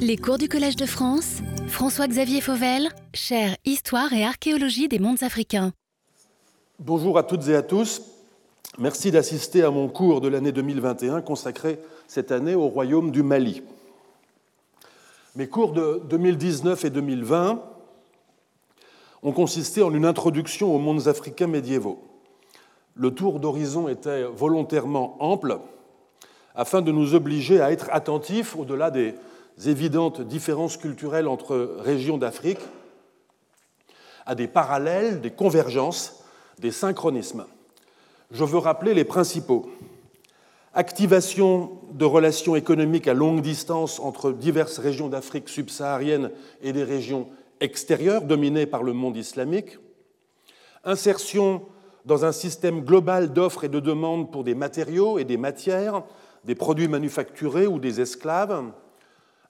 Les cours du Collège de France, François-Xavier Fauvel, chaire Histoire et archéologie des mondes africains. Bonjour à toutes et à tous. Merci d'assister à mon cours de l'année 2021 consacré cette année au royaume du Mali. Mes cours de 2019 et 2020 ont consisté en une introduction aux mondes africains médiévaux. Le tour d'horizon était volontairement ample afin de nous obliger à être attentifs, au-delà des évidentes différences culturelles entre régions d'Afrique, à des parallèles, des convergences, des synchronismes. Je veux rappeler les principaux. Activation de relations économiques à longue distance entre diverses régions d'Afrique subsaharienne et des régions extérieures dominées par le monde islamique. Insertion dans un système global d'offres et de demandes pour des matériaux et des matières, des produits manufacturés ou des esclaves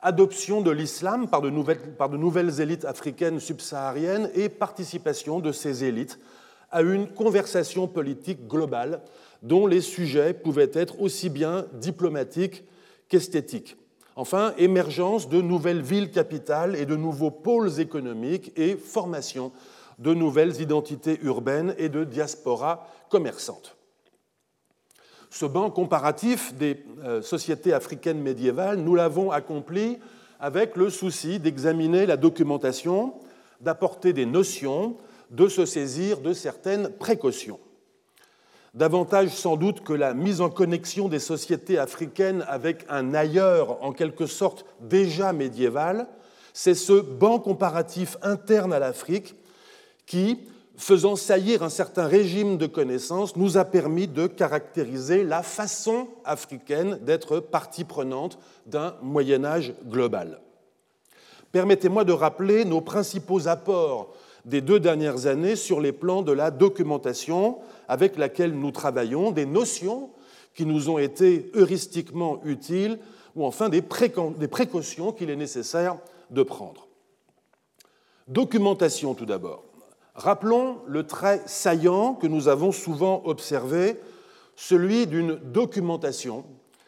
adoption de l'islam par, de nouvelles élites africaines subsahariennes et participation de ces élites à une conversation politique globale dont les sujets pouvaient être aussi bien diplomatiques qu'esthétiques. Enfin, émergence de nouvelles villes capitales et de nouveaux pôles économiques et formation de nouvelles identités urbaines et de diaspora commerçantes. Ce banc comparatif des euh, sociétés africaines médiévales, nous l'avons accompli avec le souci d'examiner la documentation, d'apporter des notions, de se saisir de certaines précautions. Davantage sans doute que la mise en connexion des sociétés africaines avec un ailleurs en quelque sorte déjà médiéval, c'est ce banc comparatif interne à l'Afrique qui, faisant saillir un certain régime de connaissances, nous a permis de caractériser la façon africaine d'être partie prenante d'un Moyen Âge global. Permettez-moi de rappeler nos principaux apports des deux dernières années sur les plans de la documentation avec laquelle nous travaillons, des notions qui nous ont été heuristiquement utiles ou enfin des précautions qu'il est nécessaire de prendre. Documentation tout d'abord. Rappelons le trait saillant que nous avons souvent observé, celui d'une documentation.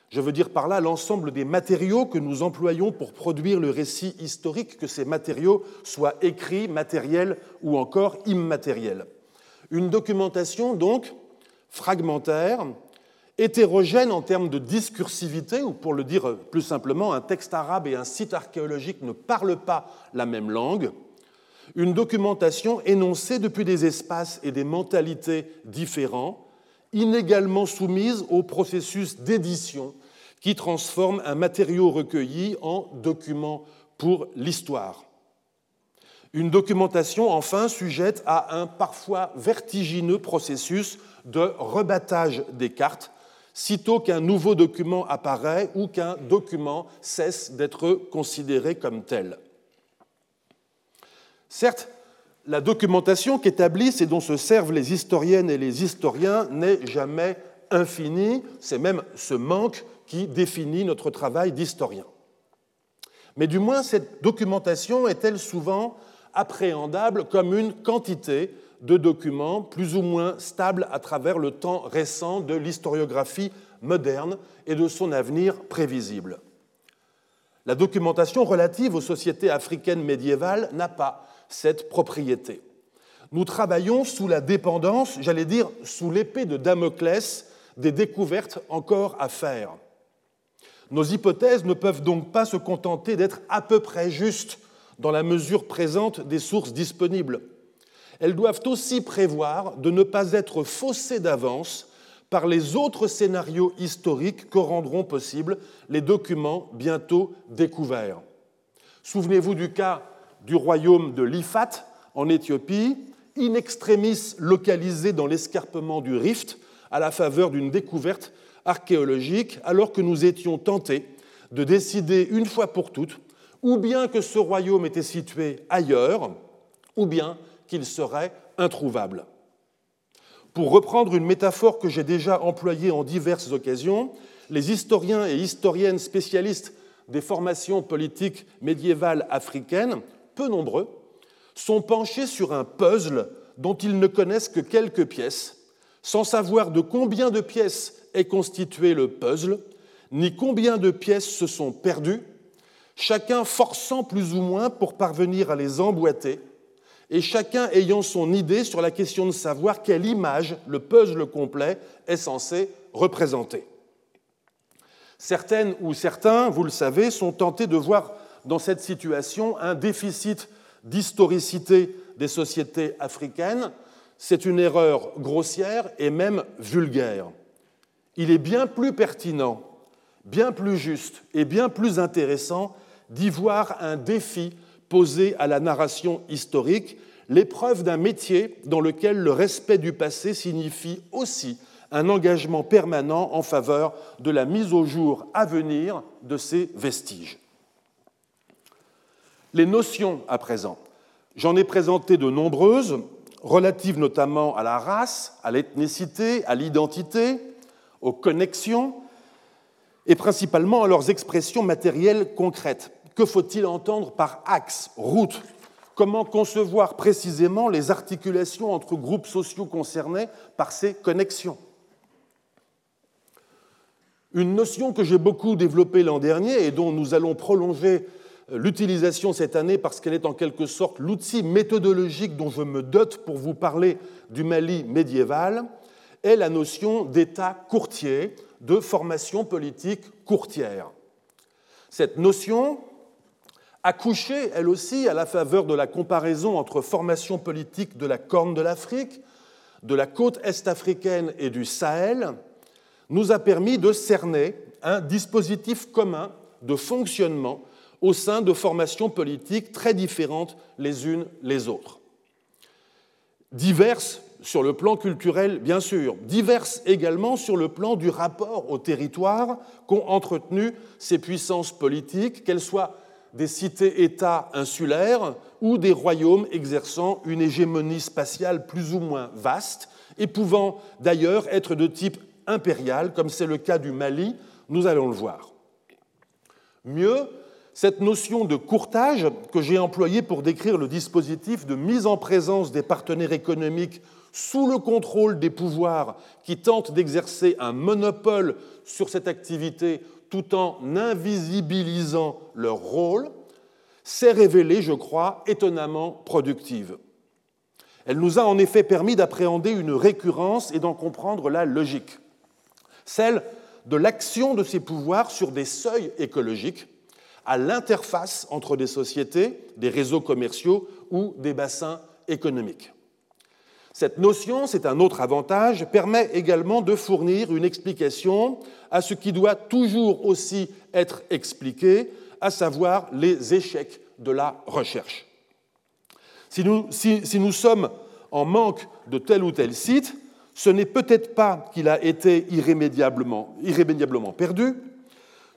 Je veux dire par là l'ensemble des matériaux que nous employons pour produire le récit historique, que ces matériaux soient écrits, matériels ou encore immatériels. Une documentation donc fragmentaire, hétérogène en termes de discursivité, ou pour le dire plus simplement, un texte arabe et un site archéologique ne parlent pas la même langue, une documentation énoncée depuis des espaces et des mentalités différents, inégalement soumise au processus d'édition qui transforme un matériau recueilli en document pour l'histoire. Une documentation, enfin, sujette à un parfois vertigineux processus de rebattage des cartes, sitôt qu'un nouveau document apparaît ou qu'un document cesse d'être considéré comme tel. Certes, la documentation qu'établissent et dont se servent les historiennes et les historiens n'est jamais infinie, c'est même ce manque qui définit notre travail d'historien. Mais du moins, cette documentation est-elle souvent appréhendable comme une quantité de documents plus ou moins stables à travers le temps récent de l'historiographie moderne et de son avenir prévisible? La documentation relative aux sociétés africaines médiévales n'a pas cette propriété. Nous travaillons sous la dépendance, j'allais dire sous l'épée de Damoclès, des découvertes encore à faire. Nos hypothèses ne peuvent donc pas se contenter d'être à peu près justes dans la mesure présente des sources disponibles. Elles doivent aussi prévoir de ne pas être faussées d'avance par les autres scénarios historiques que rendront possibles les documents bientôt découverts. Souvenez-vous du cas du royaume de l'Ifat en Éthiopie, in extremis localisé dans l'escarpement du Rift à la faveur d'une découverte archéologique, alors que nous étions tentés de décider une fois pour toutes ou bien que ce royaume était situé ailleurs, ou bien qu'il serait introuvable. Pour reprendre une métaphore que j'ai déjà employée en diverses occasions, les historiens et historiennes spécialistes des formations politiques médiévales africaines peu nombreux, sont penchés sur un puzzle dont ils ne connaissent que quelques pièces, sans savoir de combien de pièces est constitué le puzzle, ni combien de pièces se sont perdues, chacun forçant plus ou moins pour parvenir à les emboîter, et chacun ayant son idée sur la question de savoir quelle image le puzzle complet est censé représenter. Certaines ou certains, vous le savez, sont tentés de voir dans cette situation un déficit d'historicité des sociétés africaines. C'est une erreur grossière et même vulgaire. Il est bien plus pertinent, bien plus juste et bien plus intéressant d'y voir un défi posé à la narration historique, l'épreuve d'un métier dans lequel le respect du passé signifie aussi un engagement permanent en faveur de la mise au jour à venir de ces vestiges. Les notions à présent. J'en ai présenté de nombreuses, relatives notamment à la race, à l'ethnicité, à l'identité, aux connexions, et principalement à leurs expressions matérielles concrètes. Que faut-il entendre par axe, route? Comment concevoir précisément les articulations entre groupes sociaux concernés par ces connexions? Une notion que j'ai beaucoup développée l'an dernier et dont nous allons prolonger l'utilisation cette année parce qu'elle est en quelque sorte l'outil méthodologique dont je me dote pour vous parler du Mali médiéval, est la notion d'État courtier, de formation politique courtière. Cette notion, accouchée elle aussi à la faveur de la comparaison entre formation politique de la Corne de l'Afrique, de la côte est-africaine et du Sahel, nous a permis de cerner un dispositif commun de fonctionnement au sein de formations politiques très différentes les unes les autres. Diverses sur le plan culturel, bien sûr, diverses également sur le plan du rapport au territoire qu'ont entretenu ces puissances politiques, qu'elles soient des cités-États insulaires ou des royaumes exerçant une hégémonie spatiale plus ou moins vaste et pouvant d'ailleurs être de type impériale, comme c'est le cas du Mali, nous allons le voir. Mieux, cette notion de courtage que j'ai employée pour décrire le dispositif de mise en présence des partenaires économiques sous le contrôle des pouvoirs qui tentent d'exercer un monopole sur cette activité tout en invisibilisant leur rôle, s'est révélée, je crois, étonnamment productive. Elle nous a en effet permis d'appréhender une récurrence et d'en comprendre la logique celle de l'action de ces pouvoirs sur des seuils écologiques, à l'interface entre des sociétés, des réseaux commerciaux ou des bassins économiques. Cette notion, c'est un autre avantage, permet également de fournir une explication à ce qui doit toujours aussi être expliqué, à savoir les échecs de la recherche. Si nous, sommes en manque de tel ou tel site, ce n'est peut-être pas qu'il a été irrémédiablement perdu,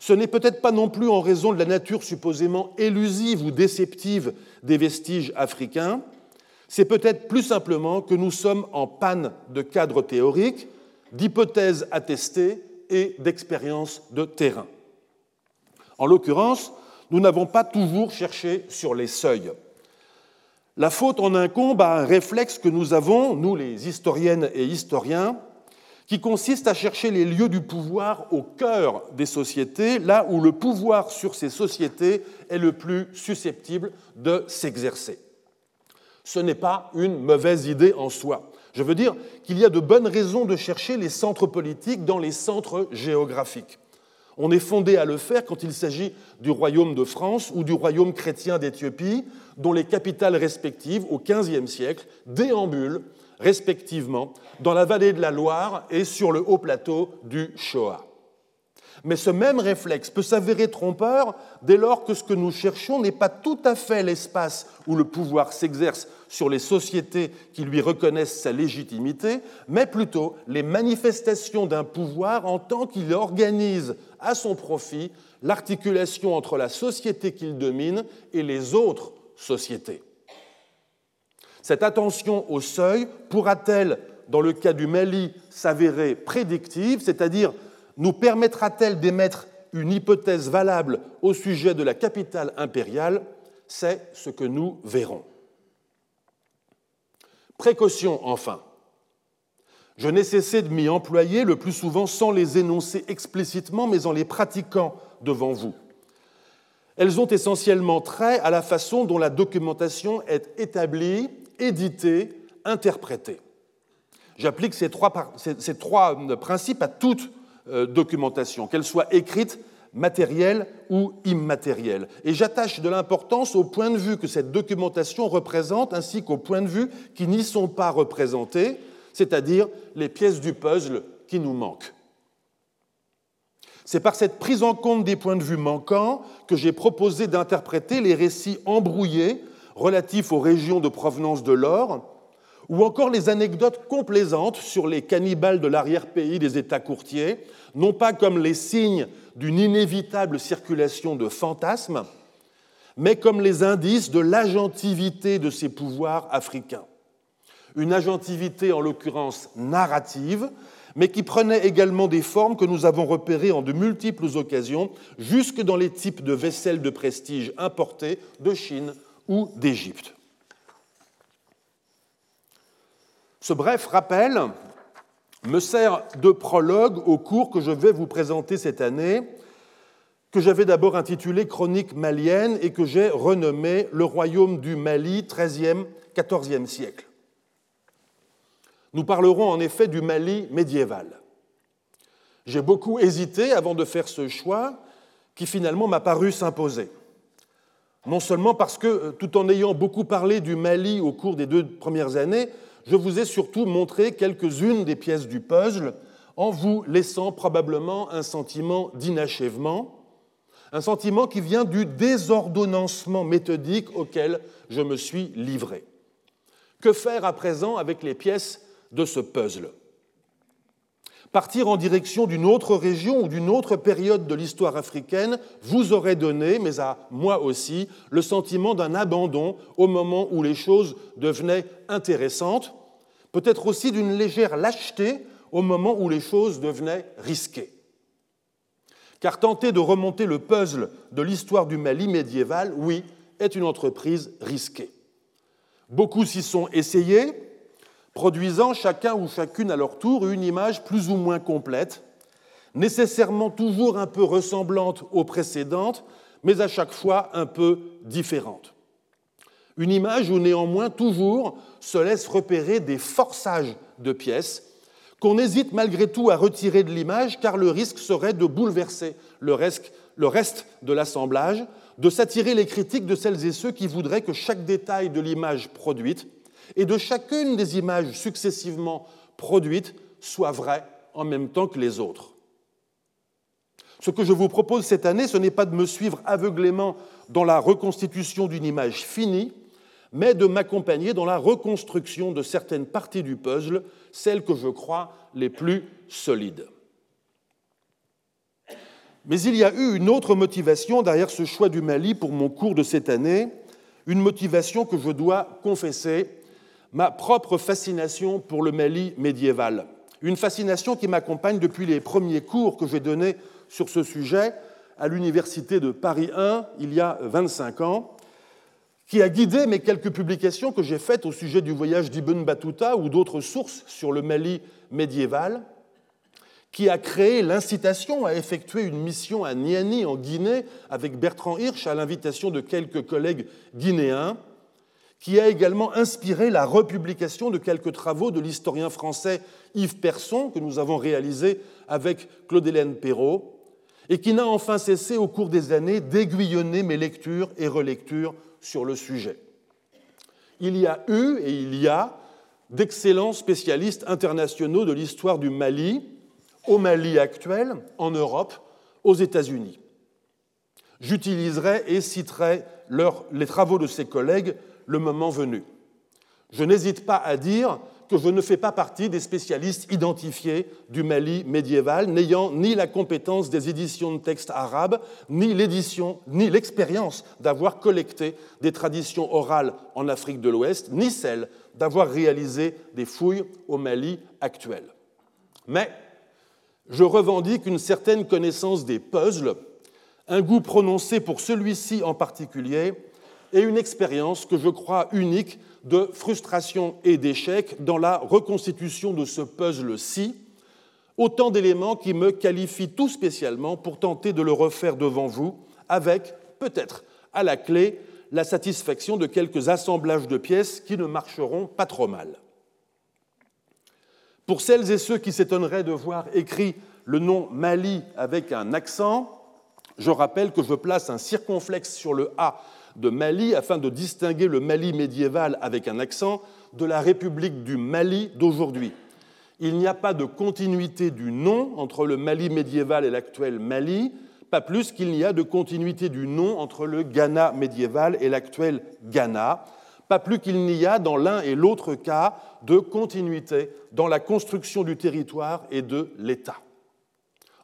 ce n'est peut-être pas non plus en raison de la nature supposément élusive ou déceptive des vestiges africains, c'est peut-être plus simplement que nous sommes en panne de cadres théoriques, d'hypothèses attestées et d'expériences de terrain. En l'occurrence, nous n'avons pas toujours cherché sur les seuils. La faute en incombe à un réflexe que nous avons, nous les historiennes et historiens, qui consiste à chercher les lieux du pouvoir au cœur des sociétés, là où le pouvoir sur ces sociétés est le plus susceptible de s'exercer. Ce n'est pas une mauvaise idée en soi. Je veux dire qu'il y a de bonnes raisons de chercher les centres politiques dans les centres géographiques. On est fondé à le faire quand il s'agit du royaume de France ou du royaume chrétien d'Éthiopie, dont les capitales respectives, au XVe siècle, déambulent respectivement dans la vallée de la Loire et sur le haut plateau du Shoah. Mais ce même réflexe peut s'avérer trompeur dès lors que ce que nous cherchons n'est pas tout à fait l'espace où le pouvoir s'exerce sur les sociétés qui lui reconnaissent sa légitimité, mais plutôt les manifestations d'un pouvoir en tant qu'il organise à son profit l'articulation entre la société qu'il domine et les autres sociétés. Cette attention au seuil pourra-t-elle, dans le cas du Mali, s'avérer prédictive, c'est-à-dire nous permettra-t-elle d'émettre une hypothèse valable au sujet de la capitale impériale? C'est ce que nous verrons. Précaution enfin. Je n'ai cessé de m'y employer le plus souvent sans les énoncer explicitement, mais en les pratiquant devant vous. Elles ont essentiellement trait à la façon dont la documentation est établie, éditée, interprétée. J'applique ces trois, ces trois, principes à toute euh, documentation, qu'elle soit écrite, matérielle ou immatérielle. Et j'attache de l'importance au point de vue que cette documentation représente ainsi qu'aux points de vue qui n'y sont pas représentés, c'est-à-dire les pièces du puzzle qui nous manquent. C'est par cette prise en compte des points de vue manquants que j'ai proposé d'interpréter les récits embrouillés relatifs aux régions de provenance de l'or, ou encore les anecdotes complaisantes sur les cannibales de l'arrière-pays des États courtiers, non pas comme les signes d'une inévitable circulation de fantasmes, mais comme les indices de l'agentivité de ces pouvoirs africains. Une agentivité en l'occurrence narrative, mais qui prenait également des formes que nous avons repérées en de multiples occasions, jusque dans les types de vaisselles de prestige importées de Chine ou d'Égypte. Ce bref rappel me sert de prologue au cours que je vais vous présenter cette année, que j'avais d'abord intitulé Chronique malienne et que j'ai renommé Le royaume du Mali, 13e, 14e siècle. Nous parlerons en effet du Mali médiéval. J'ai beaucoup hésité avant de faire ce choix qui finalement m'a paru s'imposer. Non seulement parce que, euh, tout en ayant beaucoup parlé du Mali au cours des deux premières années, je vous ai surtout montré quelques-unes des pièces du puzzle en vous laissant probablement un sentiment d'inachèvement, un sentiment qui vient du désordonnancement méthodique auquel je me suis livré. Que faire à présent avec les pièces de ce puzzle? Partir en direction d'une autre région ou d'une autre période de l'histoire africaine vous aurait donné, mais à moi aussi, le sentiment d'un abandon au moment où les choses devenaient intéressantes, peut-être aussi d'une légère lâcheté au moment où les choses devenaient risquées. Car tenter de remonter le puzzle de l'histoire du Mali médiéval, oui, est une entreprise risquée. Beaucoup s'y sont essayés, produisant chacun ou chacune à leur tour une image plus ou moins complète, nécessairement toujours un peu ressemblante aux précédentes, mais à chaque fois un peu différente. Une image où néanmoins toujours se laissent repérer des forçages de pièces qu'on hésite malgré tout à retirer de l'image car le risque serait de bouleverser le reste, le reste de l'assemblage, de s'attirer les critiques de celles et ceux qui voudraient que chaque détail de l'image produite et de chacune des images successivement produites soit vraie en même temps que les autres. Ce que je vous propose cette année, ce n'est pas de me suivre aveuglément dans la reconstitution d'une image finie, mais de m'accompagner dans la reconstruction de certaines parties du puzzle, celles que je crois les plus solides. Mais il y a eu une autre motivation derrière ce choix du Mali pour mon cours de cette année, une motivation que je dois confesser ma propre fascination pour le Mali médiéval. Une fascination qui m'accompagne depuis les premiers cours que j'ai donnés sur ce sujet à l'Université de Paris I il y a 25 ans, qui a guidé mes quelques publications que j'ai faites au sujet du voyage d'Ibn Battuta ou d'autres sources sur le Mali médiéval, qui a créé l'incitation à effectuer une mission à Niani en Guinée avec Bertrand Hirsch à l'invitation de quelques collègues guinéens, qui a également inspiré la republication de quelques travaux de l'historien français Yves Persson, que nous avons réalisé avec Claude-Hélène Perrault, et qui n'a enfin cessé au cours des années d'aiguillonner mes lectures et relectures sur le sujet. Il y a eu et il y a d'excellents spécialistes internationaux de l'histoire du Mali, au Mali actuel, en Europe, aux États-Unis. J'utiliserai et citerai les travaux de ces collègues le moment venu. Je n'hésite pas à dire que je ne fais pas partie des spécialistes identifiés du Mali médiéval, n'ayant ni la compétence des éditions de textes arabes, ni l'édition, ni l'expérience d'avoir collecté des traditions orales en Afrique de l'Ouest, ni celle d'avoir réalisé des fouilles au Mali actuel. Mais je revendique une certaine connaissance des puzzles, un goût prononcé pour celui-ci en particulier, et une expérience que je crois unique de frustration et d'échec dans la reconstitution de ce puzzle-ci, autant d'éléments qui me qualifient tout spécialement pour tenter de le refaire devant vous avec peut-être à la clé la satisfaction de quelques assemblages de pièces qui ne marcheront pas trop mal. Pour celles et ceux qui s'étonneraient de voir écrit le nom Mali avec un accent, je rappelle que je place un circonflexe sur le A de Mali afin de distinguer le Mali médiéval avec un accent de la République du Mali d'aujourd'hui. Il n'y a pas de continuité du nom entre le Mali médiéval et l'actuel Mali, pas plus qu'il n'y a de continuité du nom entre le Ghana médiéval et l'actuel Ghana, pas plus qu'il n'y a dans l'un et l'autre cas de continuité dans la construction du territoire et de l'État.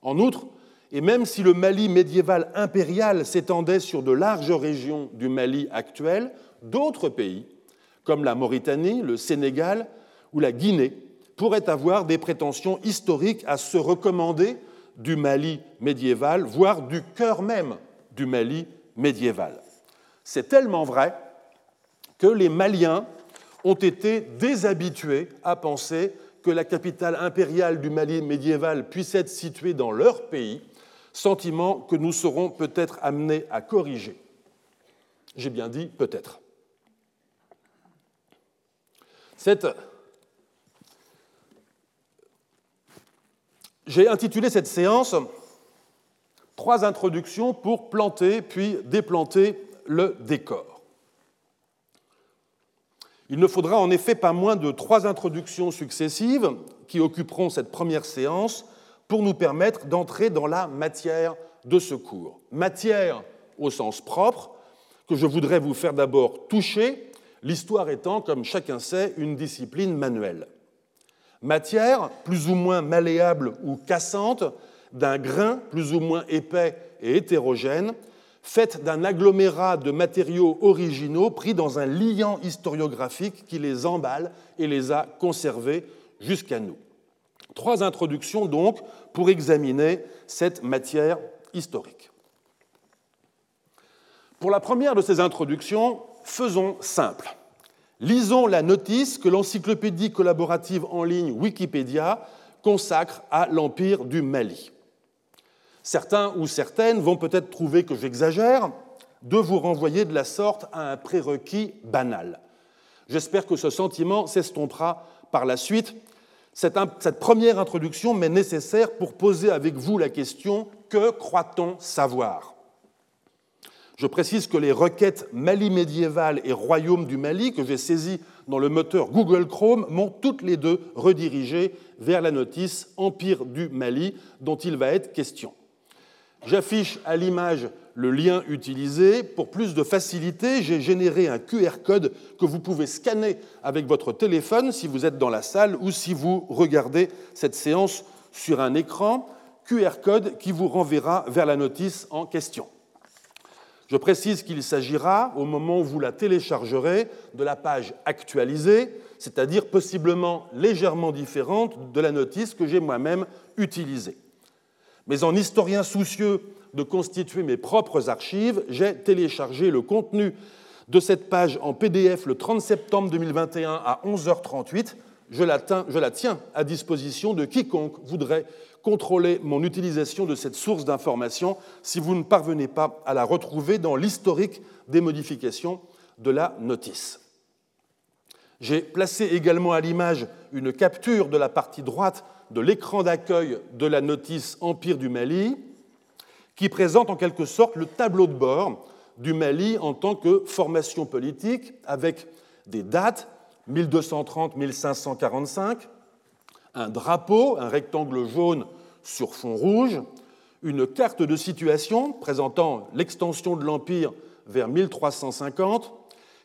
En outre, et même si le Mali médiéval impérial s'étendait sur de larges régions du Mali actuel, d'autres pays, comme la Mauritanie, le Sénégal ou la Guinée, pourraient avoir des prétentions historiques à se recommander du Mali médiéval, voire du cœur même du Mali médiéval. C'est tellement vrai que les Maliens ont été déshabitués à penser que la capitale impériale du Mali médiéval puisse être située dans leur pays sentiment que nous serons peut-être amenés à corriger. J'ai bien dit peut-être. J'ai intitulé cette séance Trois introductions pour planter puis déplanter le décor. Il ne faudra en effet pas moins de trois introductions successives qui occuperont cette première séance pour nous permettre d'entrer dans la matière de ce cours. Matière au sens propre, que je voudrais vous faire d'abord toucher, l'histoire étant, comme chacun sait, une discipline manuelle. Matière plus ou moins malléable ou cassante, d'un grain plus ou moins épais et hétérogène, faite d'un agglomérat de matériaux originaux pris dans un liant historiographique qui les emballe et les a conservés jusqu'à nous. Trois introductions donc pour examiner cette matière historique. Pour la première de ces introductions, faisons simple. Lisons la notice que l'encyclopédie collaborative en ligne Wikipédia consacre à l'Empire du Mali. Certains ou certaines vont peut-être trouver que j'exagère de vous renvoyer de la sorte à un prérequis banal. J'espère que ce sentiment s'estompera par la suite cette, première introduction m'est nécessaire pour poser avec vous la question que croit-on savoir? Je précise que les requêtes Mali médiéval et Royaume du Mali que j'ai saisies dans le moteur Google Chrome m'ont toutes les deux redirigé vers la notice Empire du Mali dont il va être question. J'affiche à l'image le lien utilisé. Pour plus de facilité, j'ai généré un QR code que vous pouvez scanner avec votre téléphone si vous êtes dans la salle ou si vous regardez cette séance sur un écran. QR code qui vous renverra vers la notice en question. Je précise qu'il s'agira, au moment où vous la téléchargerez, de la page actualisée, c'est-à-dire possiblement légèrement différente de la notice que j'ai moi-même utilisée. Mais en historien soucieux de constituer mes propres archives, j'ai téléchargé le contenu de cette page en PDF le 30 septembre 2021 à 11h38. Je la, je la tiens à disposition de quiconque voudrait contrôler mon utilisation de cette source d'information si vous ne parvenez pas à la retrouver dans l'historique des modifications de la notice. J'ai placé également à l'image une capture de la partie droite de l'écran d'accueil de la notice Empire du Mali, qui présente en quelque sorte le tableau de bord du Mali en tant que formation politique, avec des dates 1230-1545, un drapeau, un rectangle jaune sur fond rouge, une carte de situation présentant l'extension de l'Empire vers 1350,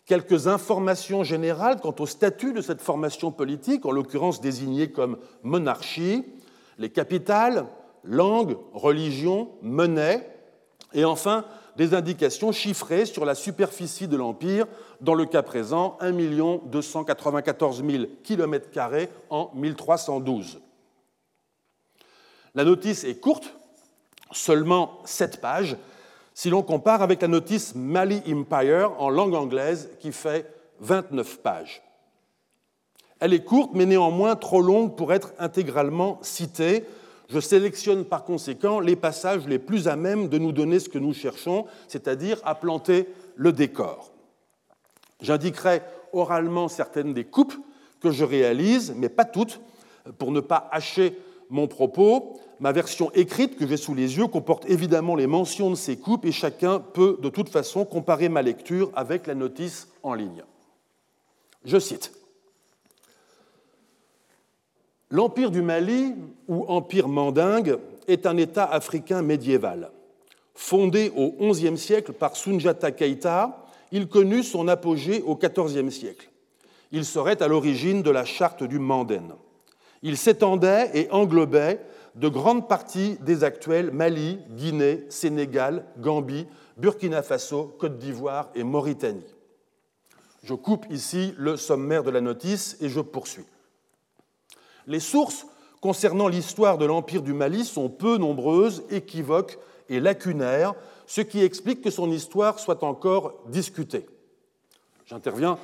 quelques informations générales quant au statut de cette formation politique, en l'occurrence désignée comme monarchie, les capitales, langue, religion, monnaie, et enfin des indications chiffrées sur la superficie de l'Empire, dans le cas présent 1 294 000 km en 1312. La notice est courte, seulement 7 pages, si l'on compare avec la notice Mali Empire en langue anglaise qui fait 29 pages. Elle est courte, mais néanmoins trop longue pour être intégralement citée, Je sélectionne par conséquent les passages les plus à même de nous donner ce que nous cherchons, c'est-à-dire à planter le décor. J'indiquerai oralement certaines des coupes que je réalise, mais pas toutes, pour ne pas hacher mon propos. Ma version écrite que j'ai sous les yeux comporte évidemment les mentions de ces coupes et chacun peut de toute façon comparer ma lecture avec la notice en ligne. Je cite. L'Empire du Mali, ou Empire mandingue, est un État africain médiéval. Fondé au XIe siècle par Sunjata Keita, il connut son apogée au XIVe siècle. Il serait à l'origine de la charte du Manden. Il s'étendait et englobait de grandes parties des actuels Mali, Guinée, Sénégal, Gambie, Burkina Faso, Côte d'Ivoire et Mauritanie. Je coupe ici le sommaire de la notice et je poursuis. Les sources concernant l'histoire de l'Empire du Mali sont peu nombreuses, équivoques et lacunaires, ce qui explique que son histoire soit encore discutée. J'interviens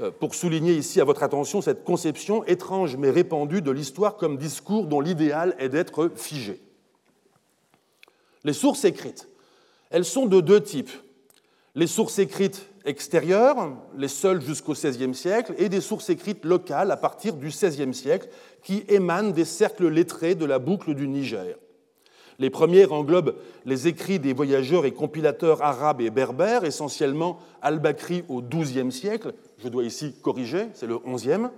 euh, pour souligner ici à votre attention cette conception étrange mais répandue de l'histoire comme discours dont l'idéal est d'être figé. Les sources écrites, elles sont de deux types. Les sources écrites extérieures, les seules jusqu'au XVIe siècle, et des sources écrites locales à partir du XVIe siècle, qui émanent des cercles lettrés de la boucle du Niger. Les premières englobent les écrits des voyageurs et compilateurs arabes et berbères, essentiellement Al-Bakri au XIIe siècle, je dois ici corriger, c'est le XIe,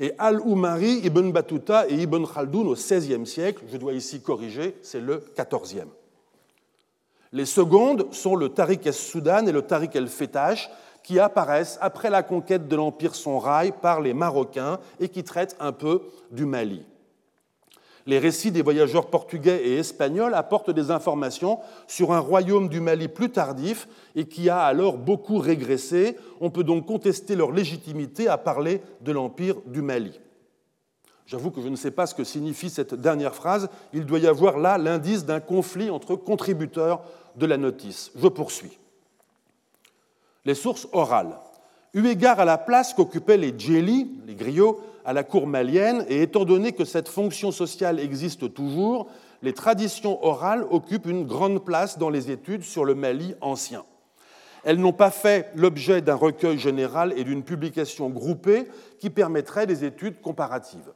et Al-Umari, Ibn Battuta et Ibn Khaldoun au XVIe siècle, je dois ici corriger, c'est le XIVe. Les secondes sont le Tariq el-Soudan et le Tariq el-Fetash, qui apparaissent après la conquête de l'Empire Sonrail par les Marocains et qui traitent un peu du Mali. Les récits des voyageurs portugais et espagnols apportent des informations sur un royaume du Mali plus tardif et qui a alors beaucoup régressé. On peut donc contester leur légitimité à parler de l'empire du Mali. J'avoue que je ne sais pas ce que signifie cette dernière phrase. Il doit y avoir là l'indice d'un conflit entre contributeurs de la notice. Je poursuis. Les sources orales. Eu égard à la place qu'occupaient les djeli, les griots, à la cour malienne, et étant donné que cette fonction sociale existe toujours, les traditions orales occupent une grande place dans les études sur le Mali ancien. Elles n'ont pas fait l'objet d'un recueil général et d'une publication groupée qui permettrait des études comparatives.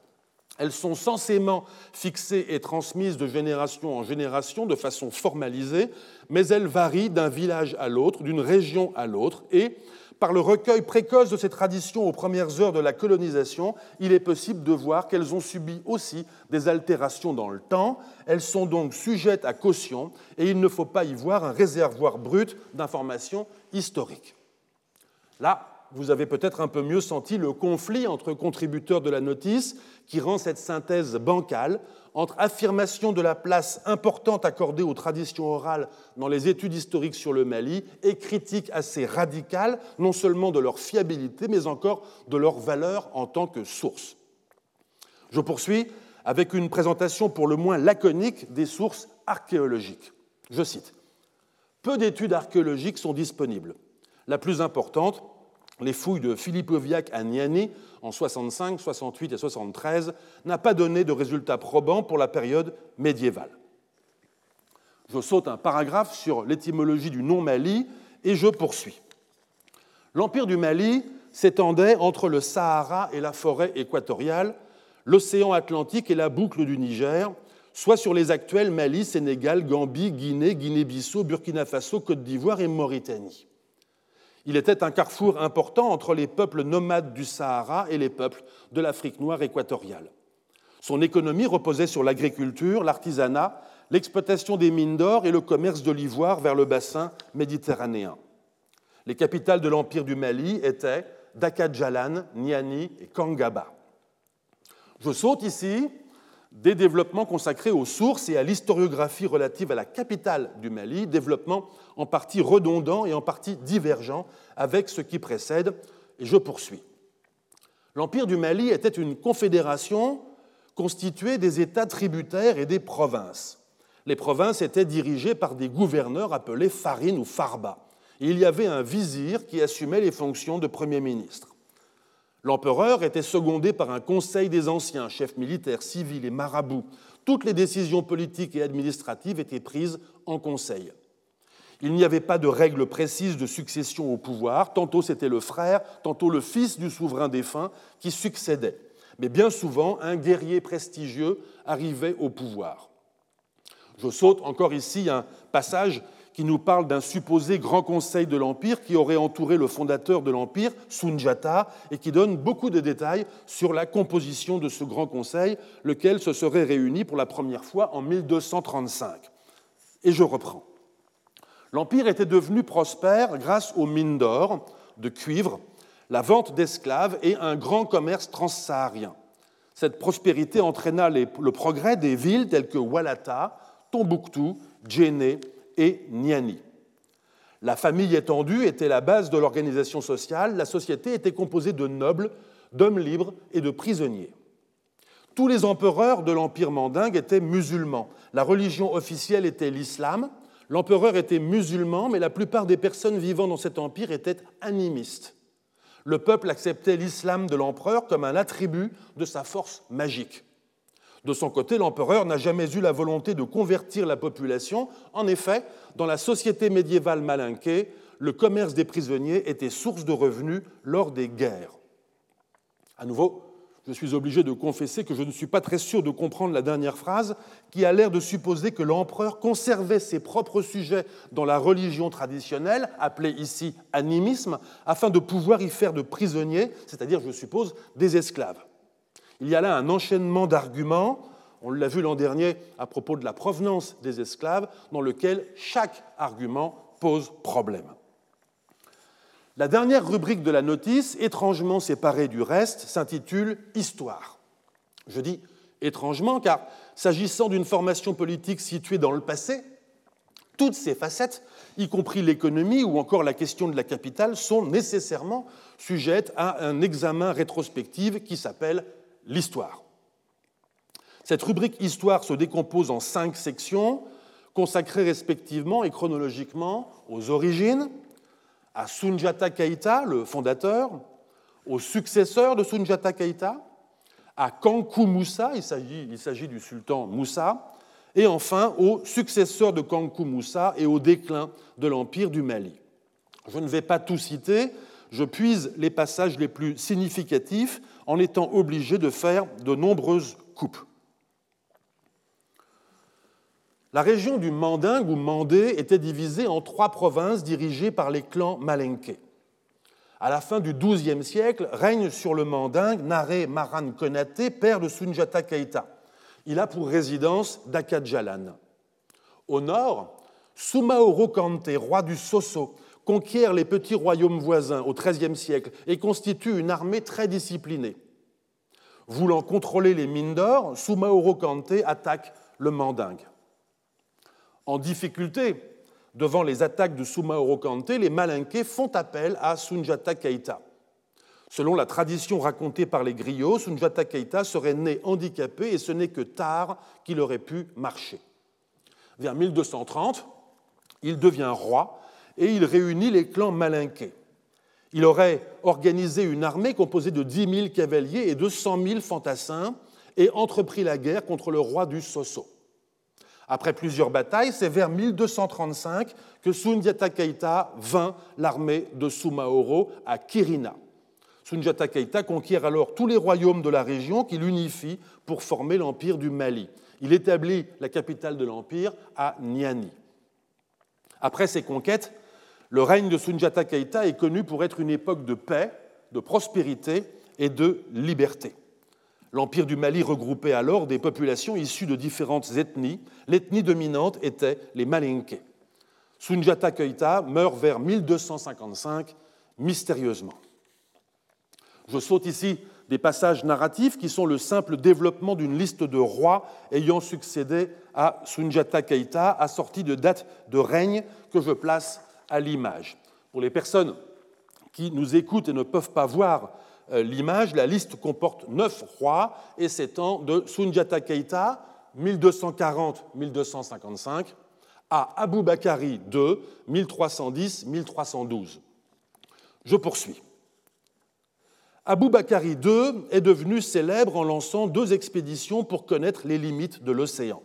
Elles sont censément fixées et transmises de génération en génération de façon formalisée, mais elles varient d'un village à l'autre, d'une région à l'autre, et par le recueil précoce de ces traditions aux premières heures de la colonisation, il est possible de voir qu'elles ont subi aussi des altérations dans le temps. Elles sont donc sujettes à caution et il ne faut pas y voir un réservoir brut d'informations historiques. Là, vous avez peut-être un peu mieux senti le conflit entre contributeurs de la notice qui rend cette synthèse bancale entre affirmation de la place importante accordée aux traditions orales dans les études historiques sur le Mali et critique assez radicale non seulement de leur fiabilité mais encore de leur valeur en tant que source. Je poursuis avec une présentation pour le moins laconique des sources archéologiques. Je cite Peu d'études archéologiques sont disponibles. La plus importante, les fouilles de Philippe Oviac à Niani en 65, 68 et 73 n'a pas donné de résultats probants pour la période médiévale. Je saute un paragraphe sur l'étymologie du nom Mali et je poursuis. L'empire du Mali s'étendait entre le Sahara et la forêt équatoriale, l'océan Atlantique et la boucle du Niger, soit sur les actuels Mali, Sénégal, Gambie, Guinée, Guinée-Bissau, Burkina Faso, Côte d'Ivoire et Mauritanie. Il était un carrefour important entre les peuples nomades du Sahara et les peuples de l'Afrique noire équatoriale. Son économie reposait sur l'agriculture, l'artisanat, l'exploitation des mines d'or et le commerce de l'ivoire vers le bassin méditerranéen. Les capitales de l'Empire du Mali étaient Dakar-Jalan, Niani et Kangaba. Je saute ici des développements consacrés aux sources et à l'historiographie relative à la capitale du Mali, développement en partie redondant et en partie divergent avec ce qui précède, et je poursuis. L'Empire du Mali était une confédération constituée des États tributaires et des provinces. Les provinces étaient dirigées par des gouverneurs appelés farines ou farba, et il y avait un vizir qui assumait les fonctions de Premier ministre. L'empereur était secondé par un conseil des anciens, chefs militaires, civils et marabouts. Toutes les décisions politiques et administratives étaient prises en conseil. Il n'y avait pas de règle précise de succession au pouvoir, tantôt c'était le frère, tantôt le fils du souverain défunt qui succédait. Mais bien souvent, un guerrier prestigieux arrivait au pouvoir. Je saute encore ici un passage qui nous parle d'un supposé grand conseil de l'Empire qui aurait entouré le fondateur de l'Empire, Sunjata, et qui donne beaucoup de détails sur la composition de ce grand conseil, lequel se serait réuni pour la première fois en 1235. Et je reprends. L'Empire était devenu prospère grâce aux mines d'or, de cuivre, la vente d'esclaves et un grand commerce transsaharien. Cette prospérité entraîna le progrès des villes telles que Walata, Tombouctou, Djenné et Niani. La famille étendue était la base de l'organisation sociale. La société était composée de nobles, d'hommes libres et de prisonniers. Tous les empereurs de l'Empire mandingue étaient musulmans. La religion officielle était l'islam. L'empereur était musulman, mais la plupart des personnes vivant dans cet empire étaient animistes. Le peuple acceptait l'islam de l'empereur comme un attribut de sa force magique. De son côté, l'empereur n'a jamais eu la volonté de convertir la population. En effet, dans la société médiévale malinquée, le commerce des prisonniers était source de revenus lors des guerres. À nouveau, je suis obligé de confesser que je ne suis pas très sûr de comprendre la dernière phrase, qui a l'air de supposer que l'empereur conservait ses propres sujets dans la religion traditionnelle, appelée ici animisme, afin de pouvoir y faire de prisonniers, c'est-à-dire, je suppose, des esclaves. Il y a là un enchaînement d'arguments, on l'a vu l'an dernier à propos de la provenance des esclaves, dans lequel chaque argument pose problème. La dernière rubrique de la notice, étrangement séparée du reste, s'intitule Histoire. Je dis étrangement car, s'agissant d'une formation politique située dans le passé, toutes ces facettes, y compris l'économie ou encore la question de la capitale, sont nécessairement sujettes à un examen rétrospectif qui s'appelle l'histoire. Cette rubrique Histoire se décompose en cinq sections, consacrées respectivement et chronologiquement aux origines, à Sunjata Keita, le fondateur, aux successeurs de Sunjata Keita, à Kankou Moussa, il s'agit du sultan Moussa, et enfin aux successeurs de Kankou Moussa et au déclin de l'empire du Mali. Je ne vais pas tout citer, je puise les passages les plus significatifs en étant obligé de faire de nombreuses coupes. La région du Mandingue ou Mandé était divisée en trois provinces dirigées par les clans malinqués. À la fin du XIIe siècle, règne sur le Mandingue Naré Maran Konate, père de Sunjata Keita. Il a pour résidence Dakadjalan. Au nord, Sumaoro Kante, roi du Soso, conquiert les petits royaumes voisins au XIIIe siècle et constitue une armée très disciplinée. Voulant contrôler les mines d'or, Sumaoro Kante attaque le Mandingue. En difficulté devant les attaques de Sumaoro Kante, les Malinqués font appel à Sunjata Keita. Selon la tradition racontée par les griots, Sunjata Keita serait né handicapé et ce n'est que tard qu'il aurait pu marcher. Vers 1230, il devient roi et il réunit les clans malinqués. Il aurait organisé une armée composée de 10 000 cavaliers et de 100 000 fantassins et entrepris la guerre contre le roi du Soso. Après plusieurs batailles, c'est vers 1235 que Sundiata Keita vint l'armée de Sumaoro à Kirina. Sundiata Keita conquiert alors tous les royaumes de la région qu'il unifie pour former l'empire du Mali. Il établit la capitale de l'empire à Niani. Après ces conquêtes, le règne de Sunjata Keita est connu pour être une époque de paix, de prospérité et de liberté. L'Empire du Mali regroupait alors des populations issues de différentes ethnies. L'ethnie dominante était les Malinké. Sunjata Keita meurt vers 1255 mystérieusement. Je saute ici des passages narratifs qui sont le simple développement d'une liste de rois ayant succédé à Sunjata Keita, assortie de dates de règne que je place à l'image. Pour les personnes qui nous écoutent et ne peuvent pas voir l'image, la liste comporte neuf rois et s'étend de Sunjata Keita, 1240-1255, à Abu Bakari II, 1310-1312. Je poursuis. Abou Bakari II est devenu célèbre en lançant deux expéditions pour connaître les limites de l'océan.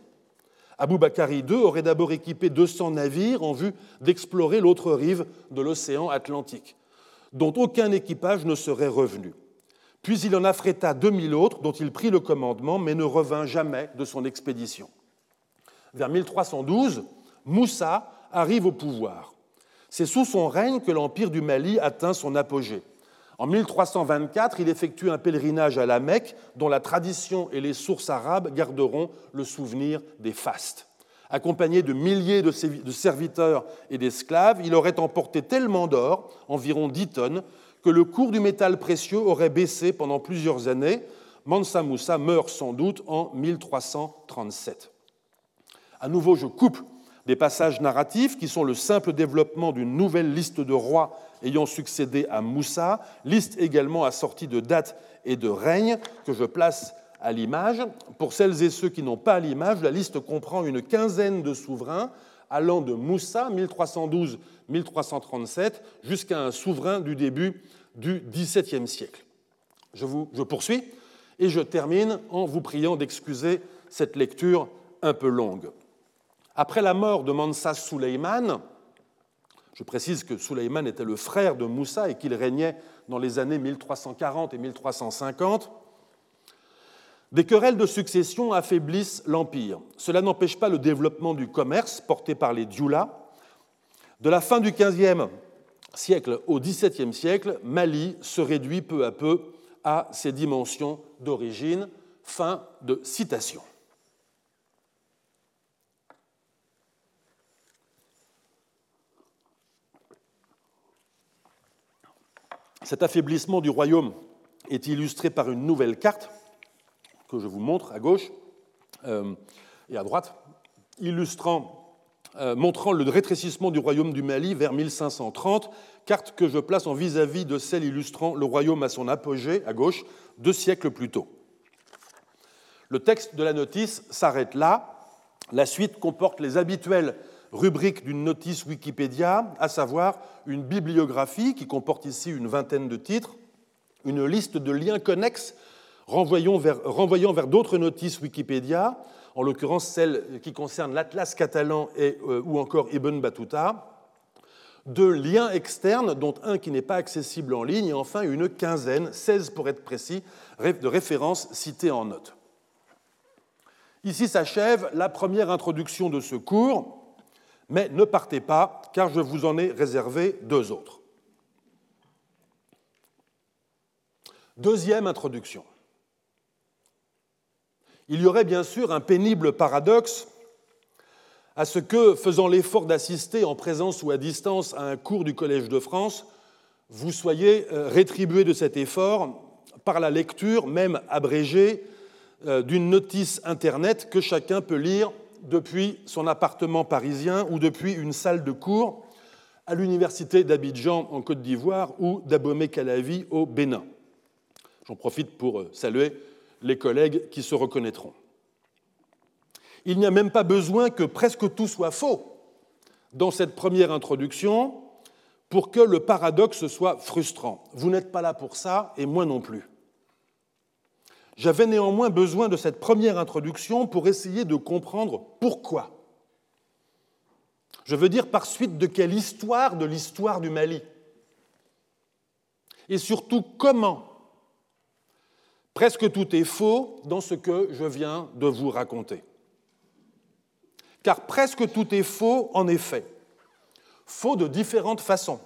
Abou Bakari II aurait d'abord équipé 200 navires en vue d'explorer l'autre rive de l'océan Atlantique, dont aucun équipage ne serait revenu. Puis il en affréta 2000 autres dont il prit le commandement mais ne revint jamais de son expédition. Vers 1312, Moussa arrive au pouvoir. C'est sous son règne que l'empire du Mali atteint son apogée. En 1324, il effectue un pèlerinage à la Mecque dont la tradition et les sources arabes garderont le souvenir des fastes. Accompagné de milliers de serviteurs et d'esclaves, il aurait emporté tellement d'or, environ 10 tonnes, que le cours du métal précieux aurait baissé pendant plusieurs années. Mansa Moussa meurt sans doute en 1337. À nouveau, je coupe des passages narratifs qui sont le simple développement d'une nouvelle liste de rois ayant succédé à Moussa, liste également assortie de dates et de règnes que je place à l'image. Pour celles et ceux qui n'ont pas l'image, la liste comprend une quinzaine de souverains allant de Moussa, 1312-1337, jusqu'à un souverain du début du XVIIe siècle. Je, poursuis et je termine en vous priant d'excuser cette lecture un peu longue. Après la mort de Mansa Suleiman, je précise que Suleiman était le frère de Moussa et qu'il régnait dans les années 1340 et 1350. Des querelles de succession affaiblissent l'empire. Cela n'empêche pas le développement du commerce porté par les Dioula. De la fin du XVe siècle au XVIIe siècle, Mali se réduit peu à peu à ses dimensions d'origine. Fin de citation. Cet affaiblissement du royaume est illustré par une nouvelle carte je vous montre à gauche euh, et à droite, illustrant, euh, montrant le rétrécissement du royaume du Mali vers 1530, carte que je place en vis-à-vis de celle illustrant le royaume à son apogée à gauche deux siècles plus tôt. Le texte de la notice s'arrête là. La suite comporte les habituels rubrique d'une notice Wikipédia, à savoir une bibliographie qui comporte ici une vingtaine de titres, une liste de liens connexes renvoyant vers, vers d'autres notices Wikipédia, en l'occurrence celles qui concernent l'Atlas catalan euh, ou encore Ibn Battuta, deux liens externes, dont un qui n'est pas accessible en ligne, et enfin une quinzaine, 16 pour être précis, de références citées en note. Ici s'achève la première introduction de ce cours. Mais ne partez pas, car je vous en ai réservé deux autres. Deuxième introduction. Il y aurait bien sûr un pénible paradoxe à ce que, faisant l'effort d'assister en présence ou à distance à un cours du Collège de France, vous soyez euh, rétribué de cet effort par la lecture, même abrégée, euh, d'une notice Internet que chacun peut lire depuis son appartement parisien ou depuis une salle de cours à l'université d'Abidjan en Côte d'Ivoire ou d'Abomey-Calavi au Bénin. J'en profite pour euh, saluer les collègues qui se reconnaîtront. Il n'y a même pas besoin que presque tout soit faux dans cette première introduction pour que le paradoxe soit frustrant. Vous n'êtes pas là pour ça et moi non plus. J'avais néanmoins besoin de cette première introduction pour essayer de comprendre pourquoi. Je veux dire par suite de quelle histoire de l'histoire du Mali Et surtout comment Presque tout est faux dans ce que je viens de vous raconter. Car presque tout est faux en effet. Faux de différentes façons,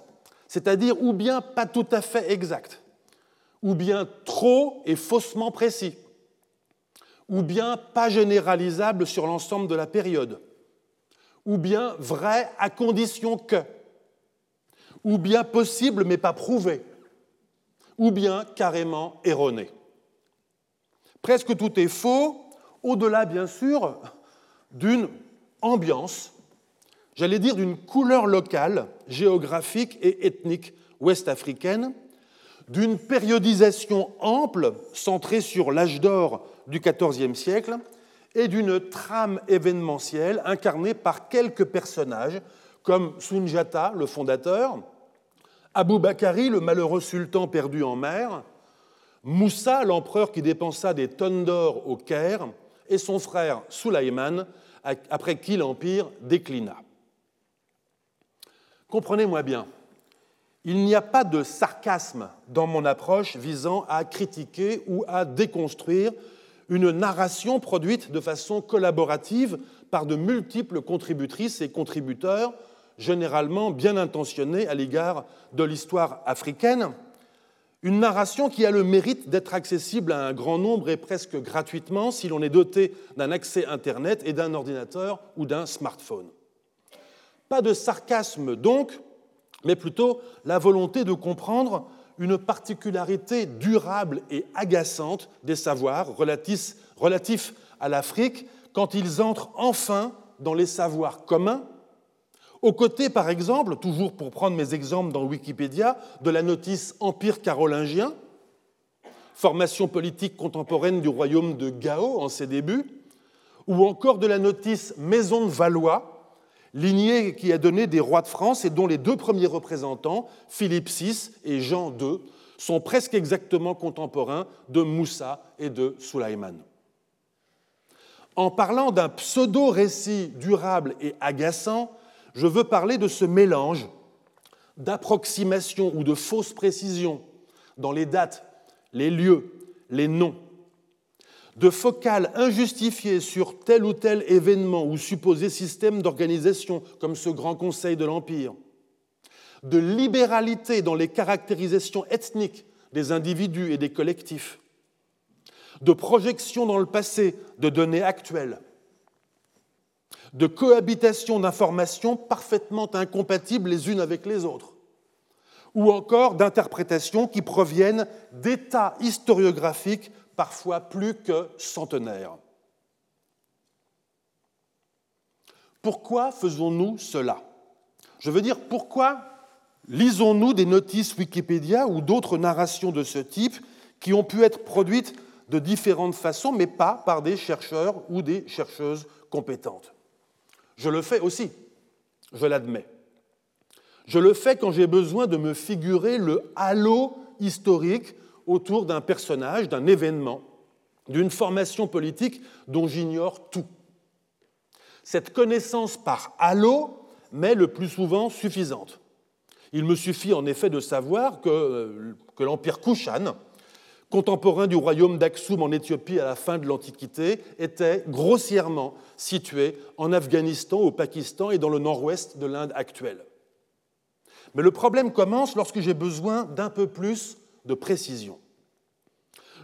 c'est-à-dire ou bien pas tout à fait exact, ou bien trop et faussement précis, ou bien pas généralisable sur l'ensemble de la période, ou bien vrai à condition que, ou bien possible mais pas prouvé, ou bien carrément erroné. Presque tout est faux, au-delà bien sûr d'une ambiance, j'allais dire d'une couleur locale, géographique et ethnique ouest-africaine, d'une périodisation ample centrée sur l'âge d'or du XIVe siècle et d'une trame événementielle incarnée par quelques personnages comme Sunjata, le fondateur, Abou Bakari, le malheureux sultan perdu en mer, Moussa, l'empereur qui dépensa des tonnes d'or au Caire, et son frère Soulaïman, après qui l'empire déclina. Comprenez-moi bien, il n'y a pas de sarcasme dans mon approche visant à critiquer ou à déconstruire une narration produite de façon collaborative par de multiples contributrices et contributeurs, généralement bien intentionnés à l'égard de l'histoire africaine, une narration qui a le mérite d'être accessible à un grand nombre et presque gratuitement si l'on est doté d'un accès Internet et d'un ordinateur ou d'un smartphone. Pas de sarcasme donc, mais plutôt la volonté de comprendre une particularité durable et agaçante des savoirs relatifs, à l'Afrique quand ils entrent enfin dans les savoirs communs, aux côtés, par exemple, toujours pour prendre mes exemples dans Wikipédia, de la notice Empire carolingien, formation politique contemporaine du royaume de Gao en ses débuts, ou encore de la notice Maison de Valois, lignée qui a donné des rois de France et dont les deux premiers représentants, Philippe VI et Jean II, sont presque exactement contemporains de Moussa et de Soulaïman. En parlant d'un pseudo-récit durable et agaçant, je veux parler de ce mélange d'approximation ou de fausses précisions dans les dates, les lieux, les noms, de focales injustifiées sur tel ou tel événement ou supposé système d'organisation, comme ce Grand Conseil de l'Empire, de libéralité dans les caractérisations ethniques des individus et des collectifs, de projection dans le passé de données actuelles, de cohabitation d'informations parfaitement incompatibles les unes avec les autres, ou encore d'interprétations qui proviennent d'états historiographiques parfois plus que centenaires. Pourquoi faisons-nous cela? Je veux dire, pourquoi lisons-nous des notices Wikipédia ou d'autres narrations de ce type qui ont pu être produites de différentes façons, mais pas par des chercheurs ou des chercheuses compétentes? Je le fais aussi, je l'admets. Je le fais quand j'ai besoin de me figurer le halo historique autour d'un personnage, d'un événement, d'une formation politique dont j'ignore tout. Cette connaissance par halo m'est le plus souvent suffisante. Il me suffit en effet de savoir que, euh, l'empire Kushan, contemporain du royaume d'Aksum en Éthiopie à la fin de l'Antiquité, était grossièrement situé en Afghanistan, au Pakistan et dans le nord-ouest de l'Inde actuelle. Mais le problème commence lorsque j'ai besoin d'un peu plus de précision.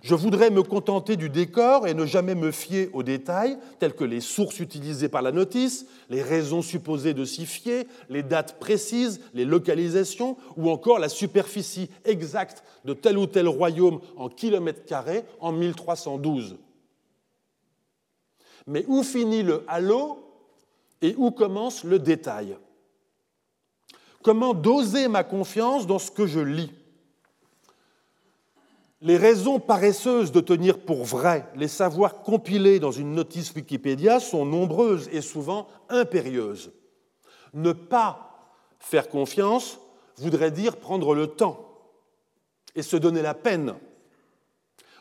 Je voudrais me contenter du décor et ne jamais me fier aux détails, tels que les sources utilisées par la notice, les raisons supposées de s'y fier, les dates précises, les localisations, ou encore la superficie exacte de tel ou tel royaume en kilomètres carrés en 1312. Mais où finit le halo et où commence le détail? Comment doser ma confiance dans ce que je lis? Les raisons paresseuses de tenir pour vrai les savoirs compilés dans une notice Wikipédia sont nombreuses et souvent impérieuses. Ne pas faire confiance voudrait dire prendre le temps et se donner la peine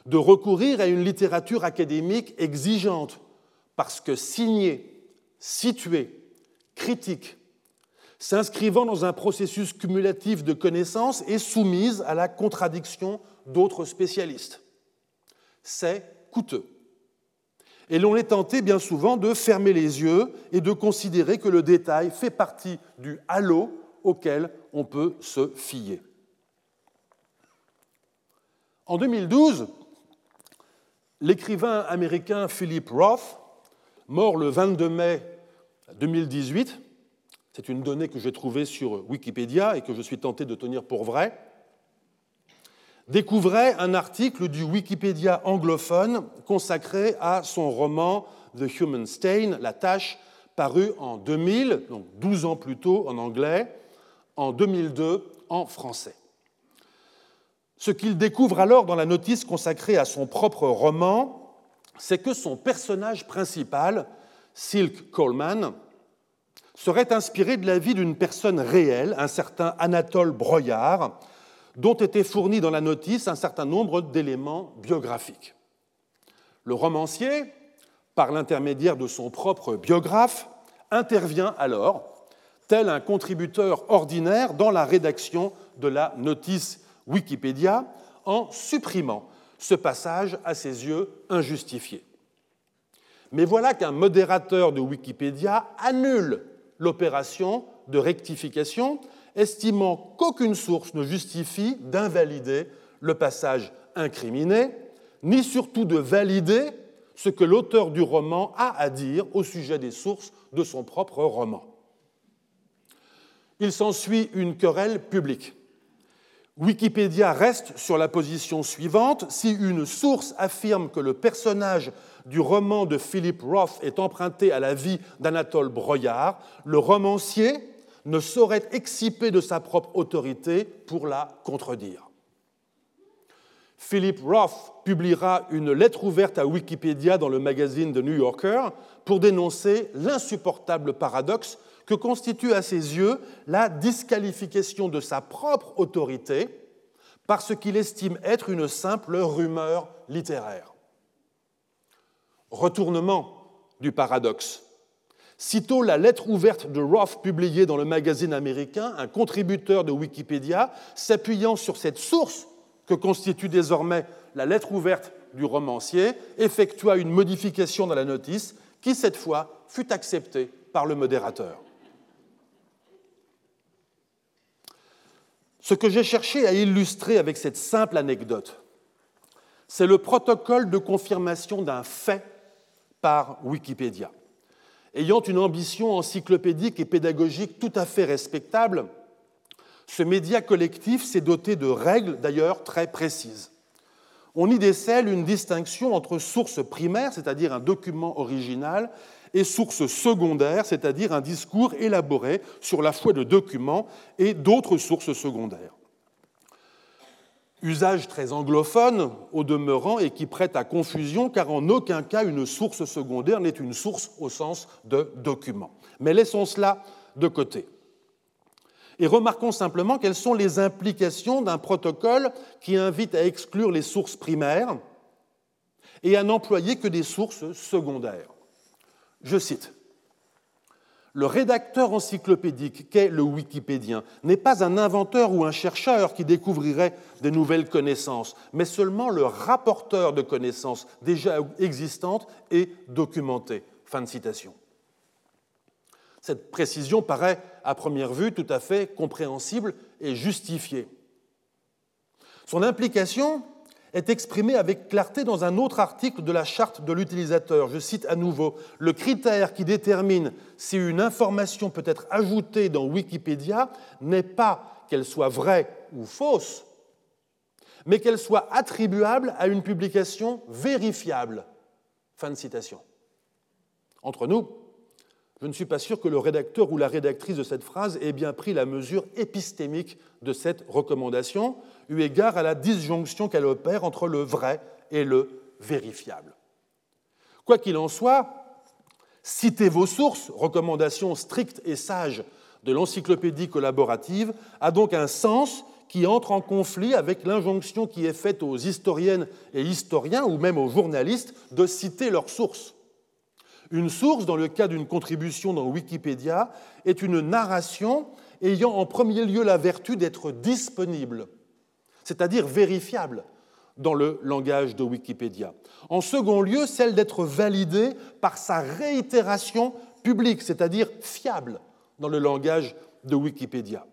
de recourir à une littérature académique exigeante, parce que signée, située, critique, s'inscrivant dans un processus cumulatif de connaissances et soumise à la contradiction d'autres spécialistes. C'est coûteux. Et l'on est tenté bien souvent de fermer les yeux et de considérer que le détail fait partie du halo auquel on peut se fier. En 2012, l'écrivain américain Philip Roth, mort le 22 mai 2018, c'est une donnée que j'ai trouvée sur Wikipédia et que je suis tenté de tenir pour vraie, découvrait un article du Wikipédia anglophone consacré à son roman The Human Stain, La tâche, paru en 2000, donc 12 ans plus tôt en anglais, en 2002 en français. Ce qu'il découvre alors dans la notice consacrée à son propre roman, c'est que son personnage principal, Silk Coleman, serait inspiré de la vie d'une personne réelle, un certain Anatole Broyard, dont étaient fournis dans la notice un certain nombre d'éléments biographiques. Le romancier, par l'intermédiaire de son propre biographe, intervient alors, tel un contributeur ordinaire, dans la rédaction de la notice Wikipédia, en supprimant ce passage à ses yeux injustifié. Mais voilà qu'un modérateur de Wikipédia annule l'opération de rectification, estimant qu'aucune source ne justifie d'invalider le passage incriminé, ni surtout de valider ce que l'auteur du roman a à dire au sujet des sources de son propre roman. Il s'ensuit une querelle publique. Wikipédia reste sur la position suivante. Si une source affirme que le personnage du roman de Philip Roth est emprunté à la vie d'Anatole Broyard, le romancier ne saurait exciper de sa propre autorité pour la contredire. Philip Roth publiera une lettre ouverte à Wikipédia dans le magazine The New Yorker pour dénoncer l'insupportable paradoxe que constitue à ses yeux la disqualification de sa propre autorité parce qu'il estime être une simple rumeur littéraire. Retournement du paradoxe. Sitôt la lettre ouverte de Roth publiée dans le magazine américain, un contributeur de Wikipédia, s'appuyant sur cette source que constitue désormais la lettre ouverte du romancier, effectua une modification dans la notice qui, cette fois, fut acceptée par le modérateur. Ce que j'ai cherché à illustrer avec cette simple anecdote, c'est le protocole de confirmation d'un fait par Wikipédia. Ayant une ambition encyclopédique et pédagogique tout à fait respectable, ce média collectif s'est doté de règles d'ailleurs très précises. On y décèle une distinction entre source primaire, c'est-à-dire un document original, et source secondaire, c'est-à-dire un discours élaboré sur la foi de documents et d'autres sources secondaires. Usage très anglophone au demeurant et qui prête à confusion car en aucun cas une source secondaire n'est une source au sens de document. Mais laissons cela de côté et remarquons simplement quelles sont les implications d'un protocole qui invite à exclure les sources primaires et à n'employer que des sources secondaires. Je cite le rédacteur encyclopédique qu'est le wikipédien n'est pas un inventeur ou un chercheur qui découvrirait des nouvelles connaissances, mais seulement le rapporteur de connaissances déjà existantes et documentées. Fin de citation. Cette précision paraît à première vue tout à fait compréhensible et justifiée. Son implication est exprimée avec clarté dans un autre article de la charte de l'utilisateur. Je cite à nouveau, le critère qui détermine si une information peut être ajoutée dans Wikipédia n'est pas qu'elle soit vraie ou fausse, mais qu'elle soit attribuable à une publication vérifiable. Fin de citation. Entre nous, je ne suis pas sûr que le rédacteur ou la rédactrice de cette phrase ait bien pris la mesure épistémique de cette recommandation, eu égard à la disjonction qu'elle opère entre le vrai et le vérifiable. Quoi qu'il en soit, citez vos sources, recommandation stricte et sage de l'encyclopédie collaborative, a donc un sens qui entre en conflit avec l'injonction qui est faite aux historiennes et historiens, ou même aux journalistes, de citer leurs sources. Une source, dans le cas d'une contribution dans Wikipédia, est une narration ayant en premier lieu la vertu d'être disponible, c'est-à-dire vérifiable dans le langage de Wikipédia. En second lieu, celle d'être validée par sa réitération publique, c'est-à-dire fiable dans le langage de Wikipédia.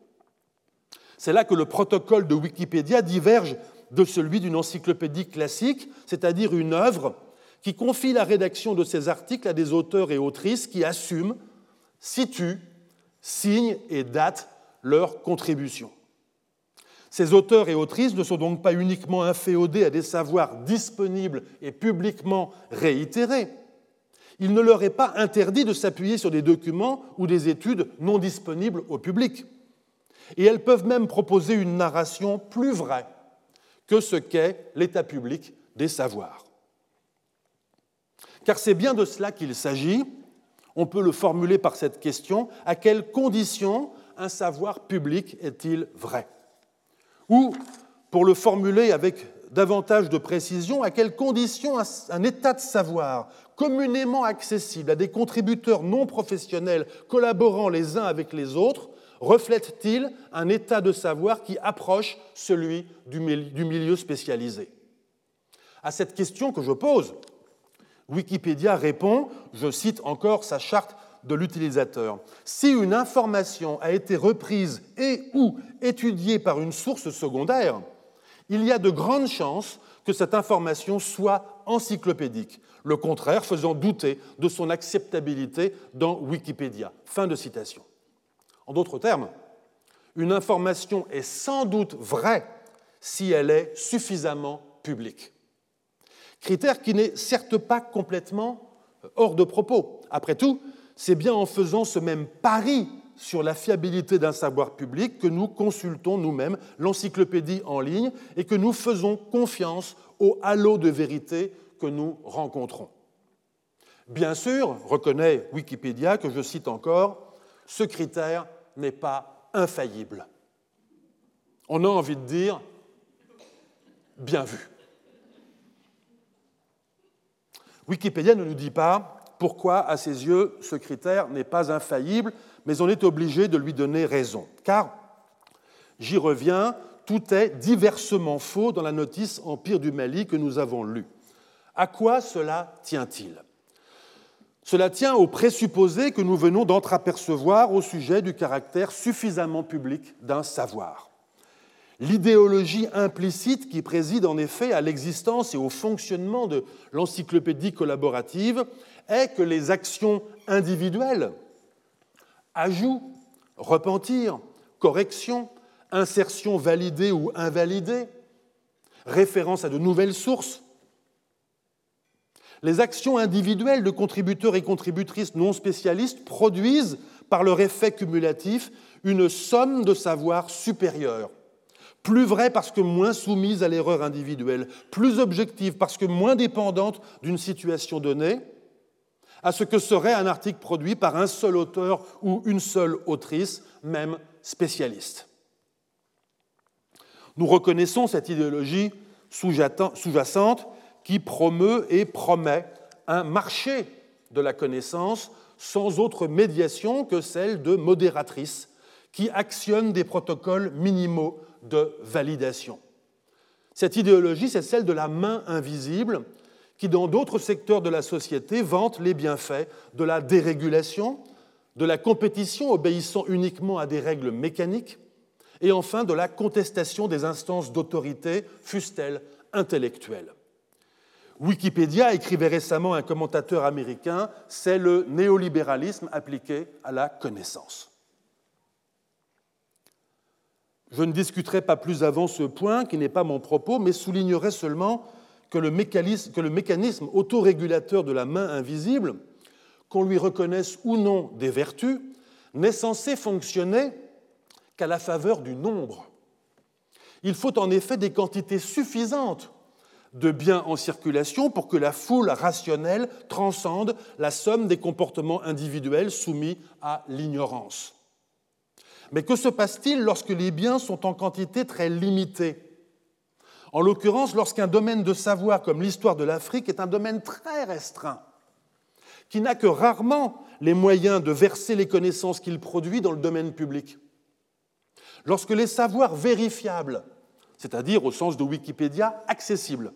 C'est là que le protocole de Wikipédia diverge de celui d'une encyclopédie classique, c'est-à-dire une œuvre qui confie la rédaction de ces articles à des auteurs et autrices qui assument, situent, signent et datent leur contribution. Ces auteurs et autrices ne sont donc pas uniquement inféodés à des savoirs disponibles et publiquement réitérés. Il ne leur est pas interdit de s'appuyer sur des documents ou des études non disponibles au public. Et elles peuvent même proposer une narration plus vraie que ce qu'est l'état public des savoirs. Car c'est bien de cela qu'il s'agit. On peut le formuler par cette question à quelles conditions un savoir public est-il vrai? Ou, pour le formuler avec davantage de précision, à quelles conditions un état de savoir communément accessible à des contributeurs non professionnels collaborant les uns avec les autres reflète-t-il un état de savoir qui approche celui du milieu spécialisé? À cette question que je pose, Wikipédia répond, je cite encore sa charte de l'utilisateur. Si une information a été reprise et ou étudiée par une source secondaire, il y a de grandes chances que cette information soit encyclopédique, le contraire faisant douter de son acceptabilité dans Wikipédia. Fin de citation. En d'autres termes, une information est sans doute vraie si elle est suffisamment publique. Critère qui n'est certes pas complètement hors de propos. Après tout, c'est bien en faisant ce même pari sur la fiabilité d'un savoir public que nous consultons nous-mêmes l'encyclopédie en ligne et que nous faisons confiance au halo de vérité que nous rencontrons. Bien sûr, reconnaît Wikipédia, que je cite encore, ce critère n'est pas infaillible. On a envie de dire bien vu. Wikipédia ne nous dit pas pourquoi, à ses yeux, ce critère n'est pas infaillible, mais on est obligé de lui donner raison. Car, j'y reviens, tout est diversement faux dans la notice Empire du Mali que nous avons lue. À quoi cela tient-il? Cela tient au présupposé que nous venons d'entreapercevoir au sujet du caractère suffisamment public d'un savoir. L'idéologie implicite qui préside en effet à l'existence et au fonctionnement de l'encyclopédie collaborative est que les actions individuelles, ajout, repentir, correction, insertion validée ou invalidée, référence à de nouvelles sources, les actions individuelles de contributeurs et contributrices non spécialistes produisent, par leur effet cumulatif, une somme de savoir supérieure. Plus vraie parce que moins soumise à l'erreur individuelle, plus objective parce que moins dépendante d'une situation donnée, à ce que serait un article produit par un seul auteur ou une seule autrice, même spécialiste. Nous reconnaissons cette idéologie sous-jacente qui promeut et promet un marché de la connaissance sans autre médiation que celle de modératrices qui actionnent des protocoles minimaux de validation. Cette idéologie, c'est celle de la main invisible qui, dans d'autres secteurs de la société, vante les bienfaits de la dérégulation, de la compétition obéissant uniquement à des règles mécaniques, et enfin de la contestation des instances d'autorité, fussent-elles intellectuelles. Wikipédia, écrivait récemment un commentateur américain, c'est le néolibéralisme appliqué à la connaissance. Je ne discuterai pas plus avant ce point, qui n'est pas mon propos, mais soulignerai seulement que le mécanisme, autorégulateur de la main invisible, qu'on lui reconnaisse ou non des vertus, n'est censé fonctionner qu'à la faveur du nombre. Il faut en effet des quantités suffisantes de biens en circulation pour que la foule rationnelle transcende la somme des comportements individuels soumis à l'ignorance. Mais que se passe-t-il lorsque les biens sont en quantité très limitée? En l'occurrence, lorsqu'un domaine de savoir comme l'histoire de l'Afrique est un domaine très restreint, qui n'a que rarement les moyens de verser les connaissances qu'il produit dans le domaine public. Lorsque les savoirs vérifiables, c'est-à-dire au sens de Wikipédia accessibles,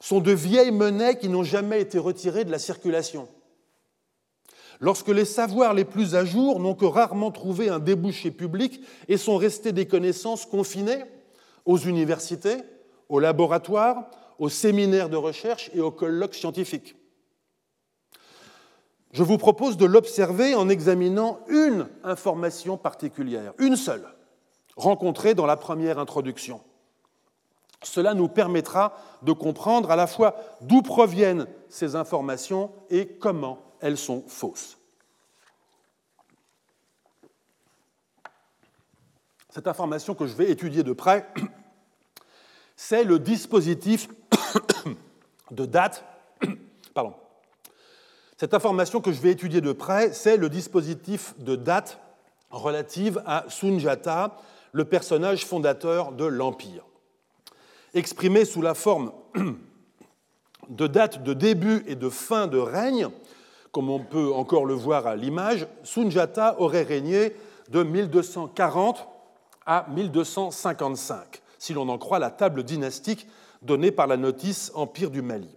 sont de vieilles monnaies qui n'ont jamais été retirées de la circulation. Lorsque les savoirs les plus à jour n'ont que rarement trouvé un débouché public et sont restés des connaissances confinées aux universités, aux laboratoires, aux séminaires de recherche et aux colloques scientifiques. Je vous propose de l'observer en examinant une information particulière, une seule, rencontrée dans la première introduction. Cela nous permettra de comprendre à la fois d'où proviennent ces informations et comment elles sont fausses. Cette information que je vais étudier de près, c'est le dispositif de date. Pardon. Cette information que je vais étudier de près, c'est le dispositif de date relative à Sunjata, le personnage fondateur de l'Empire. Exprimé sous la forme de dates de début et de fin de règne, comme on peut encore le voir à l'image, Sunjata aurait régné de 1240 à 1255, si l'on en croit la table dynastique donnée par la notice Empire du Mali.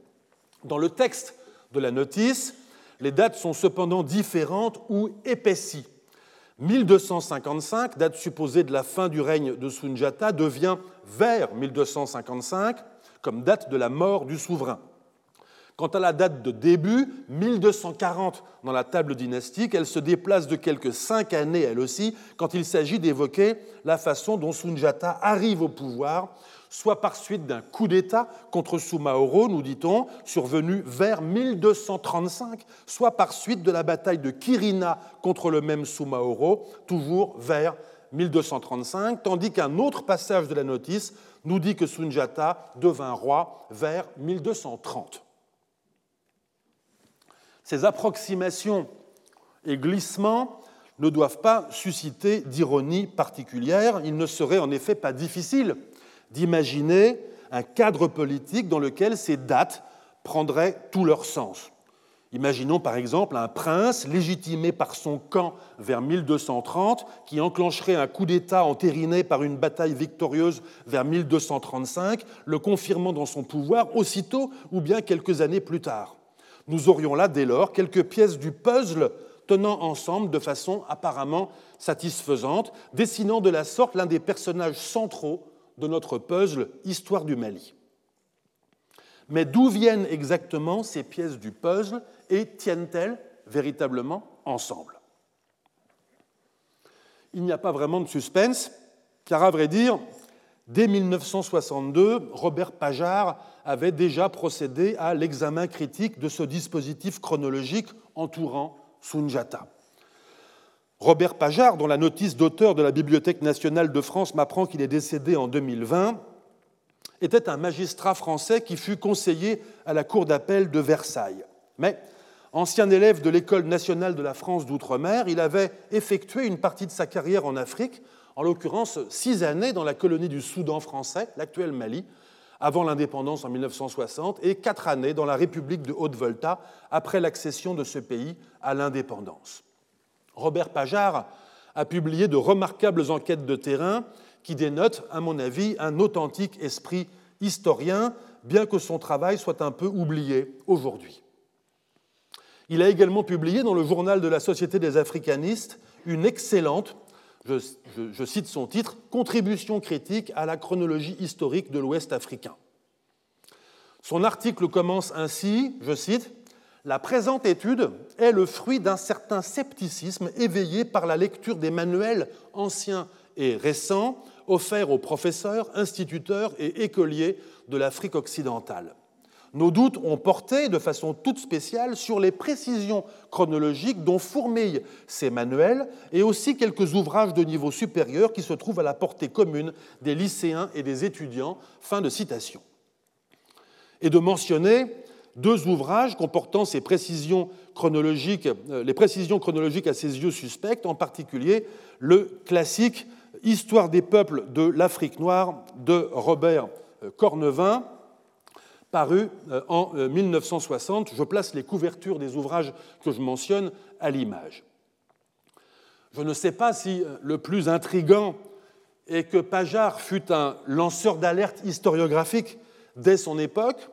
Dans le texte de la notice, les dates sont cependant différentes ou épaissies. 1255, date supposée de la fin du règne de Sunjata, devient vers 1255 comme date de la mort du souverain. Quant à la date de début, 1240 dans la table dynastique, elle se déplace de quelques cinq années elle aussi quand il s'agit d'évoquer la façon dont Sunjata arrive au pouvoir, soit par suite d'un coup d'État contre Sumaoro, nous dit-on, survenu vers 1235, soit par suite de la bataille de Kirina contre le même Sumaoro, toujours vers 1235, tandis qu'un autre passage de la notice nous dit que Sunjata devint roi vers 1230. Ces approximations et glissements ne doivent pas susciter d'ironie particulière. Il ne serait en effet pas difficile d'imaginer un cadre politique dans lequel ces dates prendraient tout leur sens. Imaginons par exemple un prince légitimé par son camp vers 1230 qui enclencherait un coup d'État entériné par une bataille victorieuse vers 1235, le confirmant dans son pouvoir aussitôt ou bien quelques années plus tard. Nous aurions là, dès lors, quelques pièces du puzzle tenant ensemble de façon apparemment satisfaisante, dessinant de la sorte l'un des personnages centraux de notre puzzle Histoire du Mali. Mais d'où viennent exactement ces pièces du puzzle et tiennent-elles véritablement ensemble? Il n'y a pas vraiment de suspense, car à vrai dire, dès 1962, Robert Pajard avait déjà procédé à l'examen critique de ce dispositif chronologique entourant Sunjata. Robert Pajard, dont la notice d'auteur de la Bibliothèque nationale de France m'apprend qu'il est décédé en 2020, était un magistrat français qui fut conseiller à la Cour d'appel de Versailles. Mais, ancien élève de l'École nationale de la France d'outre-mer, il avait effectué une partie de sa carrière en Afrique, en l'occurrence six années dans la colonie du Soudan français, l'actuel Mali, avant l'indépendance en 1960 et quatre années dans la République de Haute-Volta après l'accession de ce pays à l'indépendance. Robert Pajard a publié de remarquables enquêtes de terrain qui dénotent, à mon avis, un authentique esprit historien, bien que son travail soit un peu oublié aujourd'hui. Il a également publié dans le journal de la Société des africanistes une excellente je, cite son titre, Contribution critique à la chronologie historique de l'Ouest africain. Son article commence ainsi, je cite, La présente étude est le fruit d'un certain scepticisme éveillé par la lecture des manuels anciens et récents offerts aux professeurs, instituteurs et écoliers de l'Afrique occidentale. Nos doutes ont porté de façon toute spéciale sur les précisions chronologiques dont fourmillent ces manuels et aussi quelques ouvrages de niveau supérieur qui se trouvent à la portée commune des lycéens et des étudiants. Fin de citation. Et de mentionner deux ouvrages comportant ces précisions chronologiques, euh, les précisions chronologiques à ses yeux suspectes, en particulier le classique Histoire des peuples de l'Afrique noire de Robert euh, Cornevin, paru euh, en 1960. Euh, je place les couvertures des ouvrages que je mentionne à l'image. Je ne sais pas si euh, le plus intrigant est que Pajard fut un lanceur d'alerte historiographique dès son époque,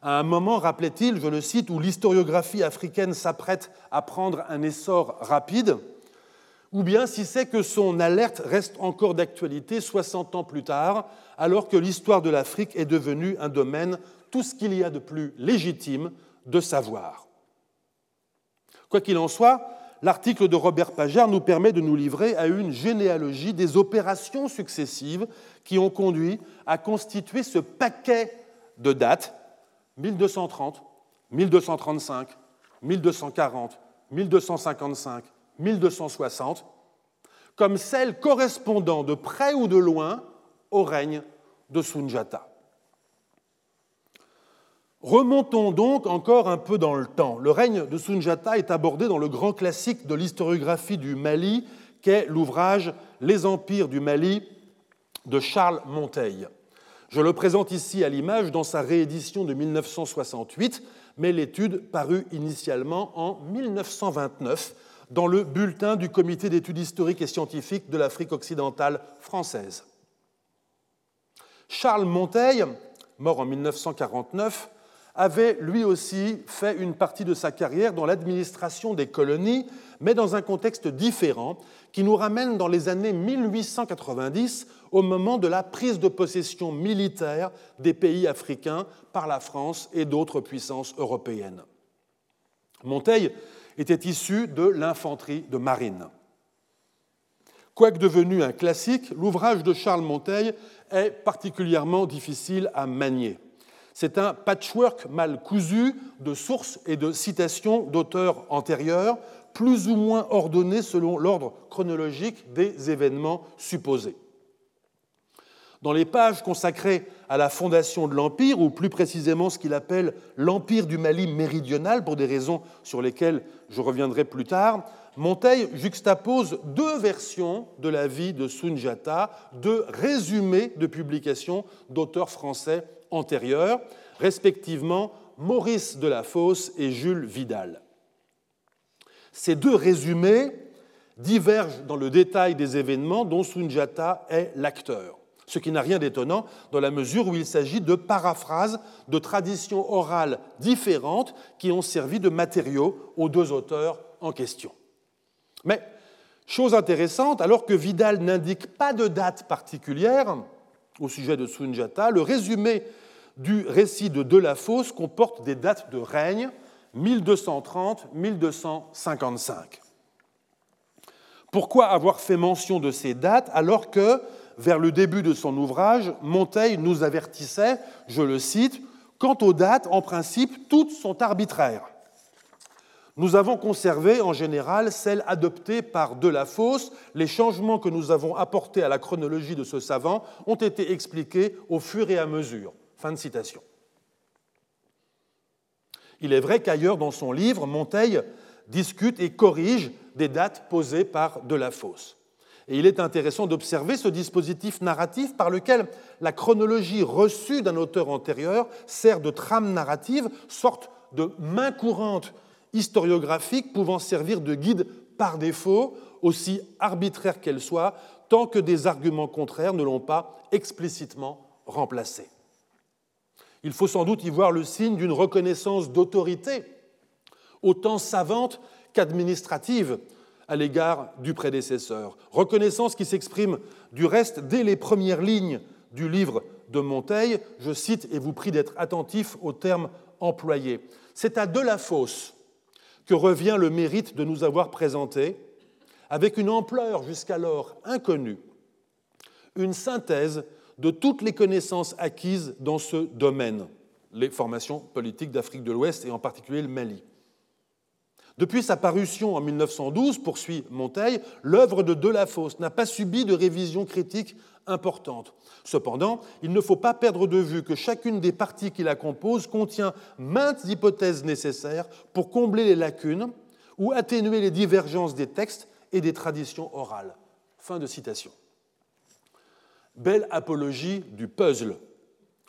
à un moment, rappelait-il, je le cite, où l'historiographie africaine s'apprête à prendre un essor rapide, ou bien si c'est que son alerte reste encore d'actualité 60 ans plus tard, alors que l'histoire de l'Afrique est devenue un domaine tout ce qu'il y a de plus légitime de savoir. Quoi qu'il en soit, l'article de Robert Pajard nous permet de nous livrer à une généalogie des opérations successives qui ont conduit à constituer ce paquet de dates 1230, 1235, 1240, 1255, 1260, comme celles correspondant de près ou de loin au règne de Sunjata. Remontons donc encore un peu dans le temps. Le règne de Sunjata est abordé dans le grand classique de l'historiographie du Mali qu'est l'ouvrage Les empires du Mali de Charles Monteil. Je le présente ici à l'image dans sa réédition de 1968, mais l'étude parut initialement en 1929 dans le bulletin du Comité d'études historiques et scientifiques de l'Afrique occidentale française. Charles Monteil, mort en 1949, avait lui aussi fait une partie de sa carrière dans l'administration des colonies, mais dans un contexte différent qui nous ramène dans les années 1890 au moment de la prise de possession militaire des pays africains par la France et d'autres puissances européennes. Monteil était issu de l'infanterie de marine. Quoique devenu un classique, l'ouvrage de Charles Monteil est particulièrement difficile à manier. C'est un patchwork mal cousu de sources et de citations d'auteurs antérieurs, plus ou moins ordonnés selon l'ordre chronologique des événements supposés. Dans les pages consacrées à la fondation de l'Empire, ou plus précisément ce qu'il appelle l'Empire du Mali méridional, pour des raisons sur lesquelles je reviendrai plus tard, Monteil juxtapose deux versions de la vie de Sunjata, deux résumés de publications d'auteurs français antérieurs, respectivement Maurice Delafosse et Jules Vidal. Ces deux résumés divergent dans le détail des événements dont Sunjata est l'acteur, ce qui n'a rien d'étonnant dans la mesure où il s'agit de paraphrases de traditions orales différentes qui ont servi de matériaux aux deux auteurs en question. Mais, chose intéressante, alors que Vidal n'indique pas de date particulière au sujet de Sunjata, le résumé du récit de Delafosse comporte des dates de règne 1230-1255. Pourquoi avoir fait mention de ces dates alors que, vers le début de son ouvrage, Monteil nous avertissait, je le cite, Quant aux dates, en principe, toutes sont arbitraires. Nous avons conservé en général celles adoptées par Delafosse. Les changements que nous avons apportés à la chronologie de ce savant ont été expliqués au fur et à mesure. Fin de citation. Il est vrai qu'ailleurs dans son livre, Monteil discute et corrige des dates posées par Delafosse. Et il est intéressant d'observer ce dispositif narratif par lequel la chronologie reçue d'un auteur antérieur sert de trame narrative, sorte de main courante historiographique pouvant servir de guide par défaut, aussi arbitraire qu'elle soit, tant que des arguments contraires ne l'ont pas explicitement remplacée. Il faut sans doute y voir le signe d'une reconnaissance d'autorité, autant savante qu'administrative, à l'égard du prédécesseur. Reconnaissance qui s'exprime du reste dès les premières lignes du livre de Monteil. Je cite et vous prie d'être attentif aux termes employés. C'est à Delafosse que revient le mérite de nous avoir présenté, avec une ampleur jusqu'alors inconnue, une synthèse de toutes les connaissances acquises dans ce domaine, les formations politiques d'Afrique de l'Ouest et en particulier le Mali. Depuis sa parution en 1912, poursuit Monteil, l'œuvre de Delafosse n'a pas subi de révision critique Cependant, il ne faut pas perdre de vue que chacune des parties qui la composent contient maintes hypothèses nécessaires pour combler les lacunes ou atténuer les divergences des textes et des traditions orales. Fin de citation belle apologie du puzzle,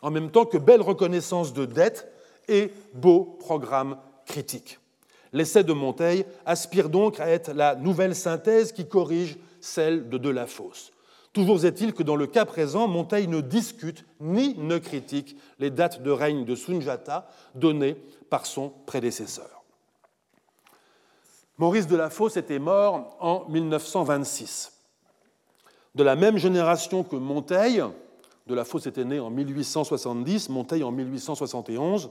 en même temps que belle reconnaissance de dette et beau programme critique. L'essai de Monteil aspire donc à être la nouvelle synthèse qui corrige celle de Delafosse. Toujours est-il que dans le cas présent, Monteil ne discute ni ne critique les dates de règne de Sunjata données par son prédécesseur. Maurice Delafosse était mort en 1926 de la même génération que Monteil, de la Fosse était né en 1870, Monteil en 1871.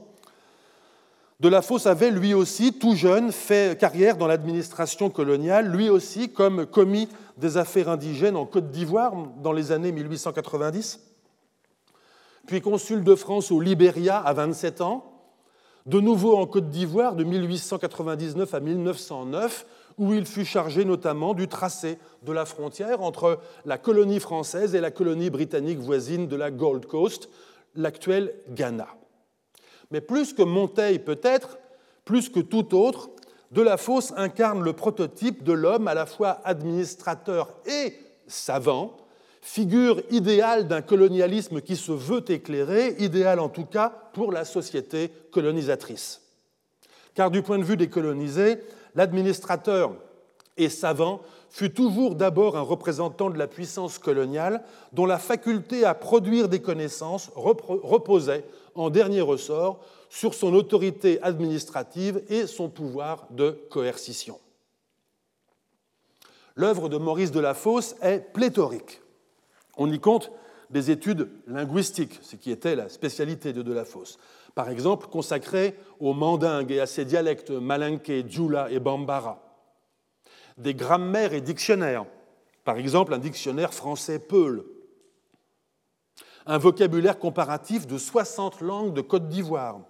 De la Fosse avait lui aussi, tout jeune, fait carrière dans l'administration coloniale, lui aussi comme commis des affaires indigènes en Côte d'Ivoire dans les années 1890, puis consul de France au Libéria à 27 ans, de nouveau en Côte d'Ivoire de 1899 à 1909, où il fut chargé notamment du tracé de la frontière entre la colonie française et la colonie britannique voisine de la Gold Coast, l'actuel Ghana. Mais plus que Monteil peut-être, plus que tout autre, De la Fosse incarne le prototype de l'homme à la fois administrateur et savant, figure idéale d'un colonialisme qui se veut éclairé, idéal en tout cas pour la société colonisatrice. Car du point de vue des colonisés, l'administrateur et savant fut toujours d'abord un représentant de la puissance coloniale dont la faculté à produire des connaissances reposait en dernier ressort sur son autorité administrative et son pouvoir de coercition. L'œuvre de Maurice Delafosse est pléthorique. On y compte des études linguistiques, ce qui était la spécialité de Delafosse. Par exemple, consacrées aux mandingues et à ses dialectes malinké, djoula et bambara. Des grammaires et dictionnaires, par exemple un dictionnaire français Peul. Un vocabulaire comparatif de 60 langues de Côte d'Ivoire.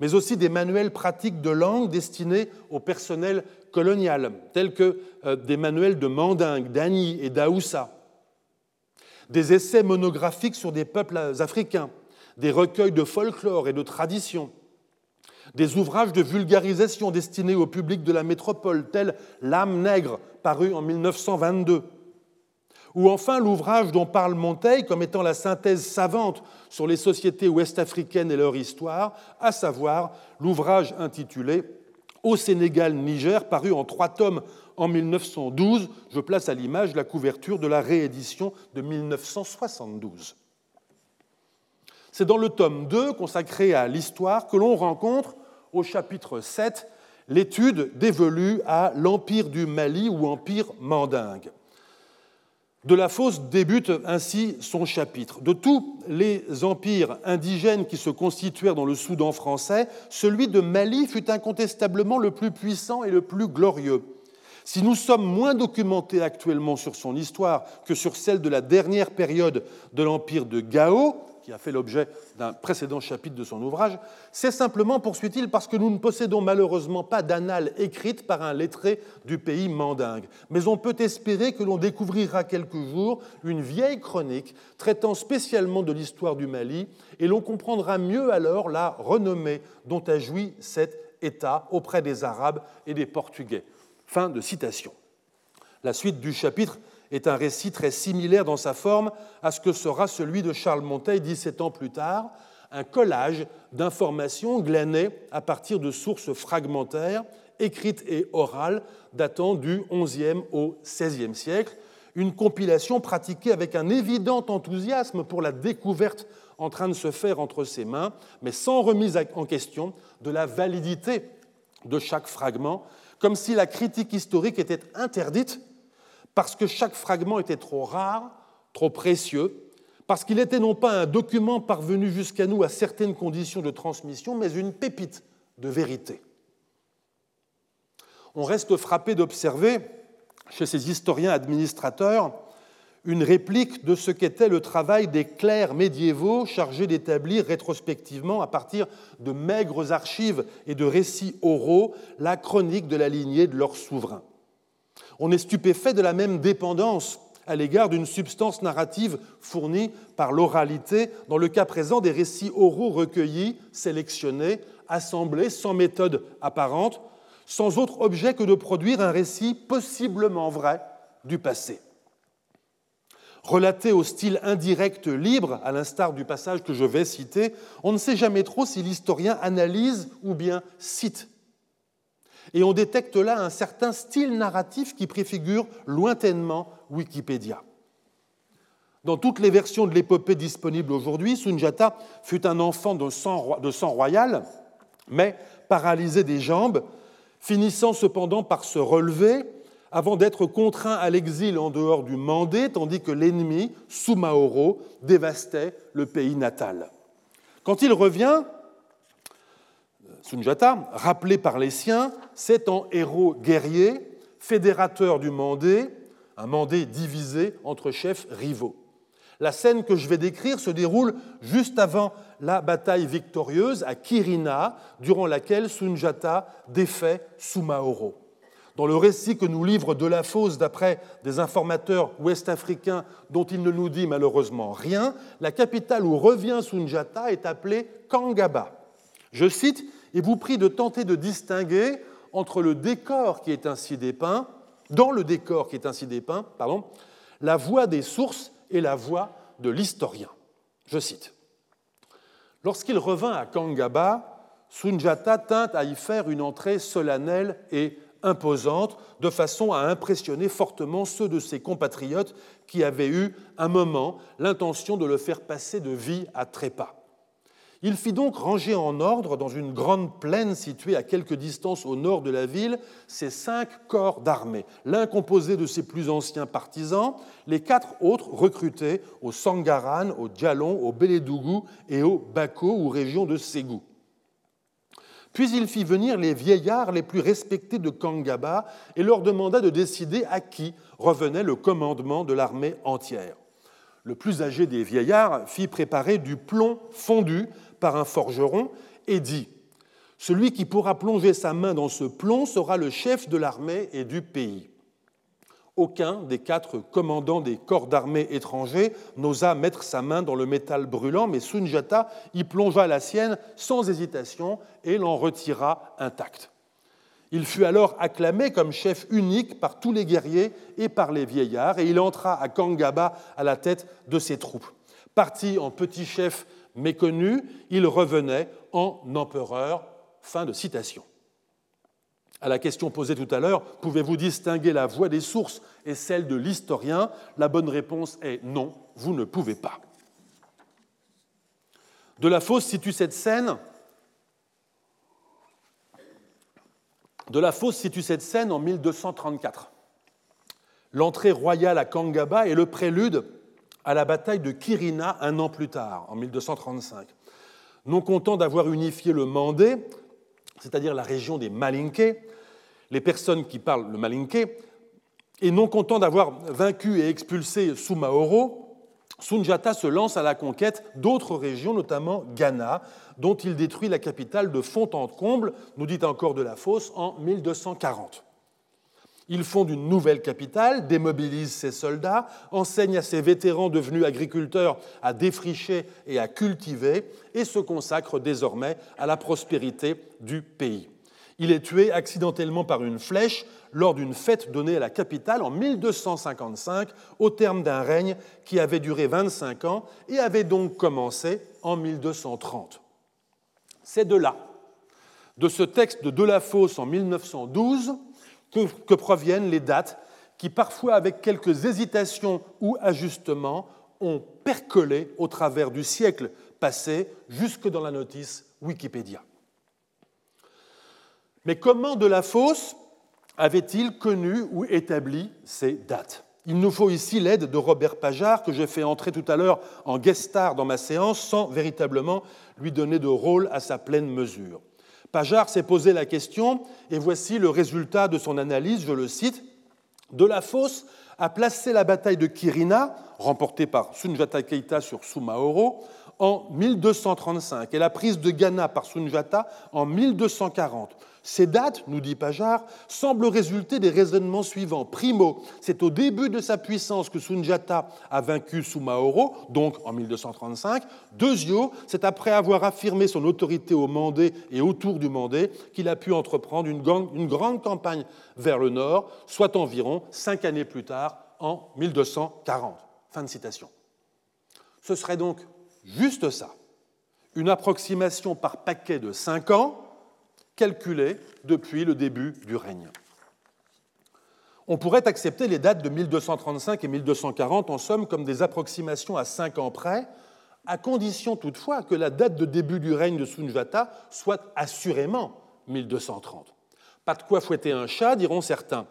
Mais aussi des manuels pratiques de langue destinés au personnel colonial, tels que euh, des manuels de mandingue, d'Ani et d'Aoussa. Des essais monographiques sur des peuples africains, des recueils de folklore et de traditions, des ouvrages de vulgarisation destinés au public de la métropole, tels L'âme nègre, paru en 1922, ou enfin l'ouvrage dont parle Monteil comme étant la synthèse savante sur les sociétés ouest-africaines et leur histoire, à savoir l'ouvrage intitulé Au Sénégal-Niger, paru en trois tomes en 1912. Je place à l'image la couverture de la réédition de 1972. C'est dans le tome 2 consacré à l'histoire que l'on rencontre au chapitre 7 l'étude dévolue à l'Empire du Mali ou Empire mandingue. De la Fosse débute ainsi son chapitre. De tous les empires indigènes qui se constituèrent dans le Soudan français, celui de Mali fut incontestablement le plus puissant et le plus glorieux. Si nous sommes moins documentés actuellement sur son histoire que sur celle de la dernière période de l'empire de Gao, qui a fait l'objet d'un précédent chapitre de son ouvrage, c'est simplement, poursuit-il, parce que nous ne possédons malheureusement pas d'annales écrites par un lettré du pays mandingue. Mais on peut espérer que l'on découvrira quelque jour une vieille chronique traitant spécialement de l'histoire du Mali, et l'on comprendra mieux alors la renommée dont a joui cet État auprès des Arabes et des Portugais. Fin de citation. La suite du chapitre est un récit très similaire dans sa forme à ce que sera celui de Charles Monteil 17 ans plus tard, un collage d'informations glanées à partir de sources fragmentaires, écrites et orales, datant du XIe au XVIe siècle, une compilation pratiquée avec un évident enthousiasme pour la découverte en train de se faire entre ses mains, mais sans remise en question de la validité de chaque fragment comme si la critique historique était interdite parce que chaque fragment était trop rare, trop précieux, parce qu'il était non pas un document parvenu jusqu'à nous à certaines conditions de transmission, mais une pépite de vérité. On reste frappé d'observer chez ces historiens administrateurs une réplique de ce qu'était le travail des clercs médiévaux chargés d'établir rétrospectivement, à partir de maigres archives et de récits oraux, la chronique de la lignée de leurs souverains. On est stupéfait de la même dépendance à l'égard d'une substance narrative fournie par l'oralité, dans le cas présent des récits oraux recueillis, sélectionnés, assemblés sans méthode apparente, sans autre objet que de produire un récit possiblement vrai du passé relaté au style indirect libre, à l'instar du passage que je vais citer, on ne sait jamais trop si l'historien analyse ou bien cite. Et on détecte là un certain style narratif qui préfigure lointainement Wikipédia. Dans toutes les versions de l'épopée disponibles aujourd'hui, Sunjata fut un enfant de sang, royal, mais paralysé des jambes, finissant cependant par se relever avant d'être contraint à l'exil en dehors du Mandé, tandis que l'ennemi, Sumaoro, dévastait le pays natal. Quand il revient, Sunjata, rappelé par les siens, c'est en héros guerrier, fédérateur du Mandé, un Mandé divisé entre chefs rivaux. La scène que je vais décrire se déroule juste avant la bataille victorieuse à Kirina, durant laquelle Sunjata défait Sumaoro. Dans le récit que nous livre De la Fosse d'après des informateurs ouest-africains dont il ne nous dit malheureusement rien, la capitale où revient Sunjata est appelée Kangaba. Je cite et vous prie de tenter de distinguer entre le décor qui est ainsi dépeint, dans le décor qui est ainsi dépeint, pardon, la voix des sources et la voix de l'historien. Je cite. Lorsqu'il revint à Kangaba, Sunjata tint à y faire une entrée solennelle et imposante, de façon à impressionner fortement ceux de ses compatriotes qui avaient eu un moment l'intention de le faire passer de vie à trépas. Il fit donc ranger en ordre dans une grande plaine située à quelque distance au nord de la ville ses cinq corps d'armée, l'un composé de ses plus anciens partisans, les quatre autres recrutés au Sangaran, au Djalon, au Beledougou et au Bako ou région de Ségou. Puis il fit venir les vieillards les plus respectés de Kangaba et leur demanda de décider à qui revenait le commandement de l'armée entière. Le plus âgé des vieillards fit préparer du plomb fondu par un forgeron et dit Celui qui pourra plonger sa main dans ce plomb sera le chef de l'armée et du pays. Aucun des quatre commandants des corps d'armée étrangers n'osa mettre sa main dans le métal brûlant, mais Sunjata y plongea la sienne sans hésitation et l'en retira intact. Il fut alors acclamé comme chef unique par tous les guerriers et par les vieillards, et il entra à Kangaba à la tête de ses troupes. Parti en petit chef méconnu, il revenait en empereur. Fin de citation. À la question posée tout à l'heure, pouvez-vous distinguer la voix des sources et celle de l'historien? La bonne réponse est non, vous ne pouvez pas. De la Fosse situe cette scène. De la Fosse situe cette scène en 1234. L'entrée royale à Kangaba est le prélude à la bataille de Kirina un an plus tard, en 1235. Non content d'avoir unifié le Mandé, c'est-à-dire la région des Malinké, les personnes qui parlent le Malinké, et non content d'avoir vaincu et expulsé Sumaoro, Sunjata se lance à la conquête d'autres régions, notamment Ghana, dont il détruit la capitale de fond en comble, nous dit encore de la fosse, en 1240. Il fonde une nouvelle capitale, démobilise ses soldats, enseigne à ses vétérans devenus agriculteurs à défricher et à cultiver, et se consacre désormais à la prospérité du pays. Il est tué accidentellement par une flèche lors d'une fête donnée à la capitale en 1255, au terme d'un règne qui avait duré 25 ans et avait donc commencé en 1230. C'est de là, de ce texte de Delafosse en 1912, que, proviennent les dates qui, parfois avec quelques hésitations ou ajustements, ont percolé au travers du siècle passé jusque dans la notice Wikipédia. Mais comment de la avait-il connu ou établi ces dates? Il nous faut ici l'aide de Robert Pajard, que j'ai fait entrer tout à l'heure en guest star dans ma séance, sans véritablement lui donner de rôle à sa pleine mesure. Pajard s'est posé la question, et voici le résultat de son analyse, je le cite. De la fosse a placé la bataille de Kirina, remportée par Sunjata Keita sur Sumaoro, en 1235 et la prise de Ghana par Sunjata en 1240. Ces dates, nous dit Pajar, semblent résulter des raisonnements suivants. Primo, c'est au début de sa puissance que Sunjata a vaincu Sumaoro, donc en 1235. Deuxio, c'est après avoir affirmé son autorité au Mandé et autour du Mandé qu'il a pu entreprendre une, une grande campagne vers le nord, soit environ cinq années plus tard, en 1240. Fin de citation. Ce serait donc juste ça, une approximation par paquet de cinq ans, calculée depuis le début du règne. On pourrait accepter les dates de 1235 et 1240 en somme comme des approximations à cinq ans près, à condition toutefois que la date de début du règne de Sunjata soit assurément 1230. Pas de quoi fouetter un chat, diront certains.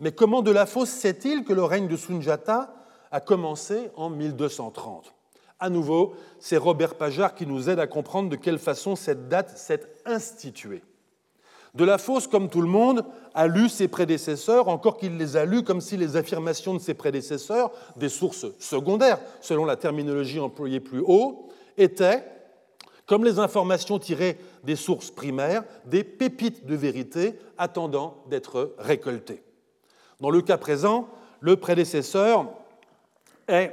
Mais comment de la fosse sait-il que le règne de Sunjata a commencé en 1230 À nouveau, c'est Robert Pajard qui nous aide à comprendre de quelle façon cette date s'est instituée. De la Fosse, comme tout le monde, a lu ses prédécesseurs, encore qu'il les a lus comme si les affirmations de ses prédécesseurs, des sources secondaires, selon la terminologie employée plus haut, étaient, comme les informations tirées des sources primaires, des pépites de vérité attendant d'être récoltées. Dans le cas présent, le prédécesseur est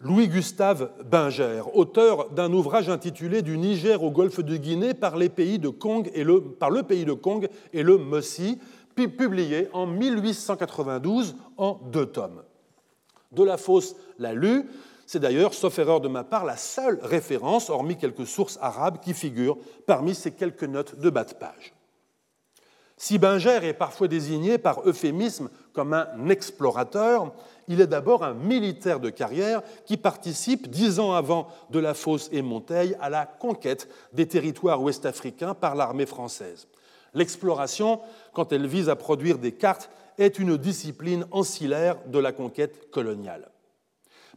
Louis-Gustave Binger, auteur d'un ouvrage intitulé Du Niger au golfe de Guinée par, les pays de Kong et le, pays de Kong et le Mossi, publié en 1892 en deux tomes. De la Fosse l'a lu, c'est d'ailleurs, sauf erreur de ma part, la seule référence, hormis quelques sources arabes, qui figurent parmi ces quelques notes de bas de page. Si Binger est parfois désigné par euphémisme comme un explorateur, il est d'abord un militaire de carrière qui participe, dix ans avant de la Fosse et Monteil, à la conquête des territoires ouest-africains par l'armée française. L'exploration, quand elle vise à produire des cartes, est une discipline ancillaire de la conquête coloniale.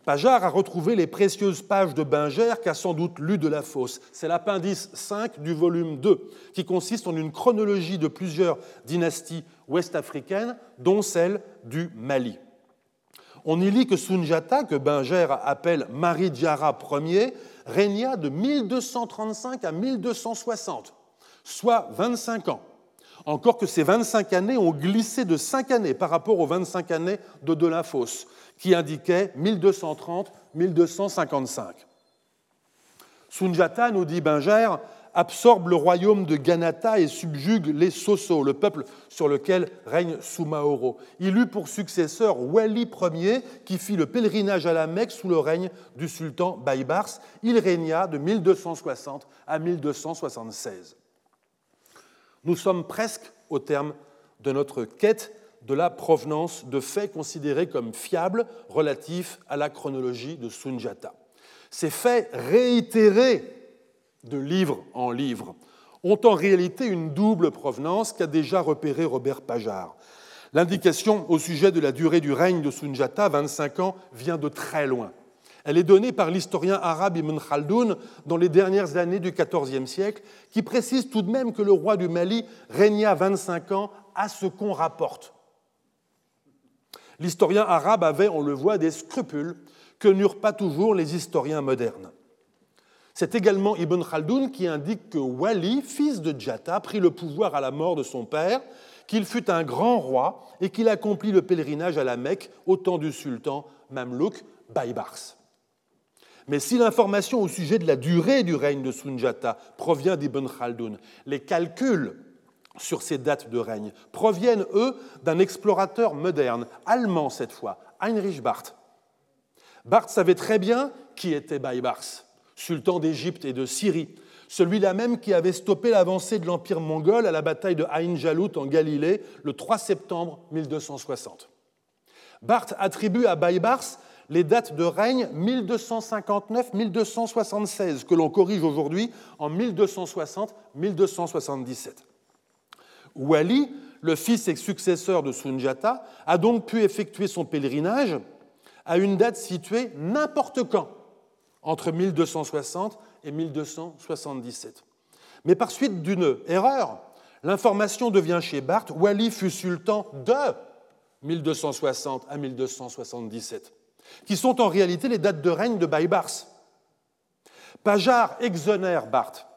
Pajard a retrouvé les précieuses pages de Binger qu'a sans doute lu de la fosse. C'est l'appendice 5 du volume 2, qui consiste en une chronologie de plusieurs dynasties ouest-africaines, dont celle du Mali. On y lit que Sunjata, que Binger appelle Marie Diara Ier, régna de 1235 à 1260, soit 25 ans. Encore que ces 25 années ont glissé de 5 années par rapport aux 25 années de Delafosse, qui indiquait 1230-1255. Sunjata, nous dit Binger, absorbe le royaume de Ganata et subjugue les Soso, le peuple sur lequel règne Soumaoro. Il eut pour successeur Wali Ier, qui fit le pèlerinage à la Mecque sous le règne du sultan Baybars. Il régna de 1260 à 1276. Nous sommes presque au terme de notre quête de la provenance de faits considérés comme fiables relatifs à la chronologie de Sunjata. Ces faits réitérés de livre en livre ont en réalité une double provenance qu'a déjà repéré Robert Pajard. L'indication au sujet de la durée du règne de Sunjata, 25 ans, vient de très loin. Elle est donnée par l'historien arabe Ibn Khaldoun dans les dernières années du XIVe siècle, qui précise tout de même que le roi du Mali régna 25 ans à ce qu'on rapporte. L'historien arabe avait, on le voit, des scrupules que n'eurent pas toujours les historiens modernes. C'est également Ibn Khaldoun qui indique que Wali, fils de Djata, prit le pouvoir à la mort de son père, qu'il fut un grand roi et qu'il accomplit le pèlerinage à la Mecque au temps du sultan Mamlouk Baybars. Mais si l'information au sujet de la durée du règne de Sunjata provient d'Ibn Khaldoun, les calculs sur ces dates de règne proviennent, eux, d'un explorateur moderne, allemand cette fois, Heinrich Barth. Barth savait très bien qui était Baybars, sultan d'Égypte et de Syrie, celui-là même qui avait stoppé l'avancée de l'Empire mongol à la bataille de Ain Jalut en Galilée le 3 septembre 1260. Barth attribue à Baybars les dates de règne 1259-1276, que l'on corrige aujourd'hui en 1260-1277. Wali, le fils et successeur de Sunjata, a donc pu effectuer son pèlerinage à une date située n'importe quand, entre 1260 et 1277. Mais par suite d'une erreur, l'information devient chez Barthes Wali fut sultan de 1260 à 1277 qui sont en réalité les dates de règne de Baybars. Pajard exonère Barthes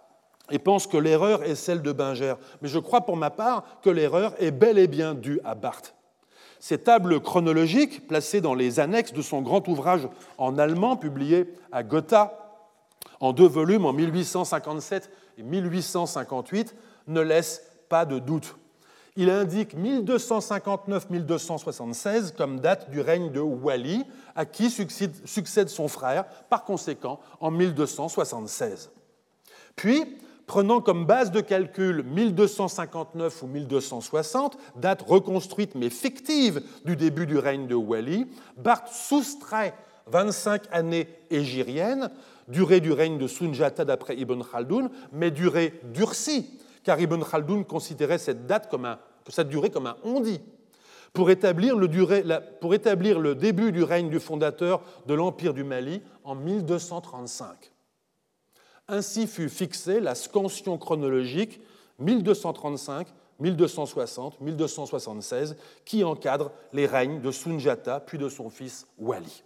et pense que l'erreur est celle de Binger, mais je crois pour ma part que l'erreur est bel et bien due à Barthes. Ces tables chronologiques, placées dans les annexes de son grand ouvrage en allemand publié à Gotha en deux volumes en 1857 et 1858, ne laissent pas de doute il indique 1259-1276 comme date du règne de Wali, à qui succède son frère, par conséquent, en 1276. Puis, prenant comme base de calcul 1259 ou 1260, date reconstruite mais fictive du début du règne de Wali, Barth soustrait 25 années égiriennes, durée du règne de Sunjata d'après Ibn Khaldoun, mais durée durcie car Ibn Khaldoun considérait cette durée comme un le pour établir le début du règne du fondateur de l'Empire du Mali en 1235. Ainsi fut fixée la scansion chronologique 1235, 1260, 1276, qui encadre les règnes de Sunjata puis de son fils Wali.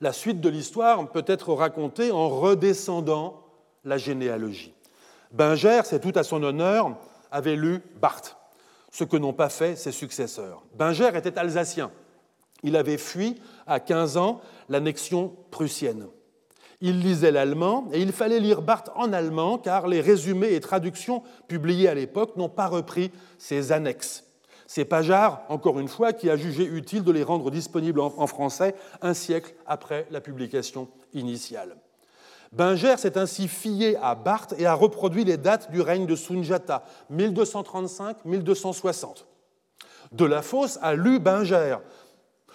La suite de l'histoire peut être racontée en redescendant la généalogie. Binger, c'est tout à son honneur, avait lu Barthes, ce que n'ont pas fait ses successeurs. Binger était alsacien. Il avait fui à 15 ans l'annexion prussienne. Il lisait l'allemand et il fallait lire Barthes en allemand car les résumés et traductions publiés à l'époque n'ont pas repris ces annexes. C'est Pajard, encore une fois, qui a jugé utile de les rendre disponibles en français un siècle après la publication initiale. Binger s'est ainsi fié à Barthes et a reproduit les dates du règne de Sunjata, 1235-1260. De a lu Binger,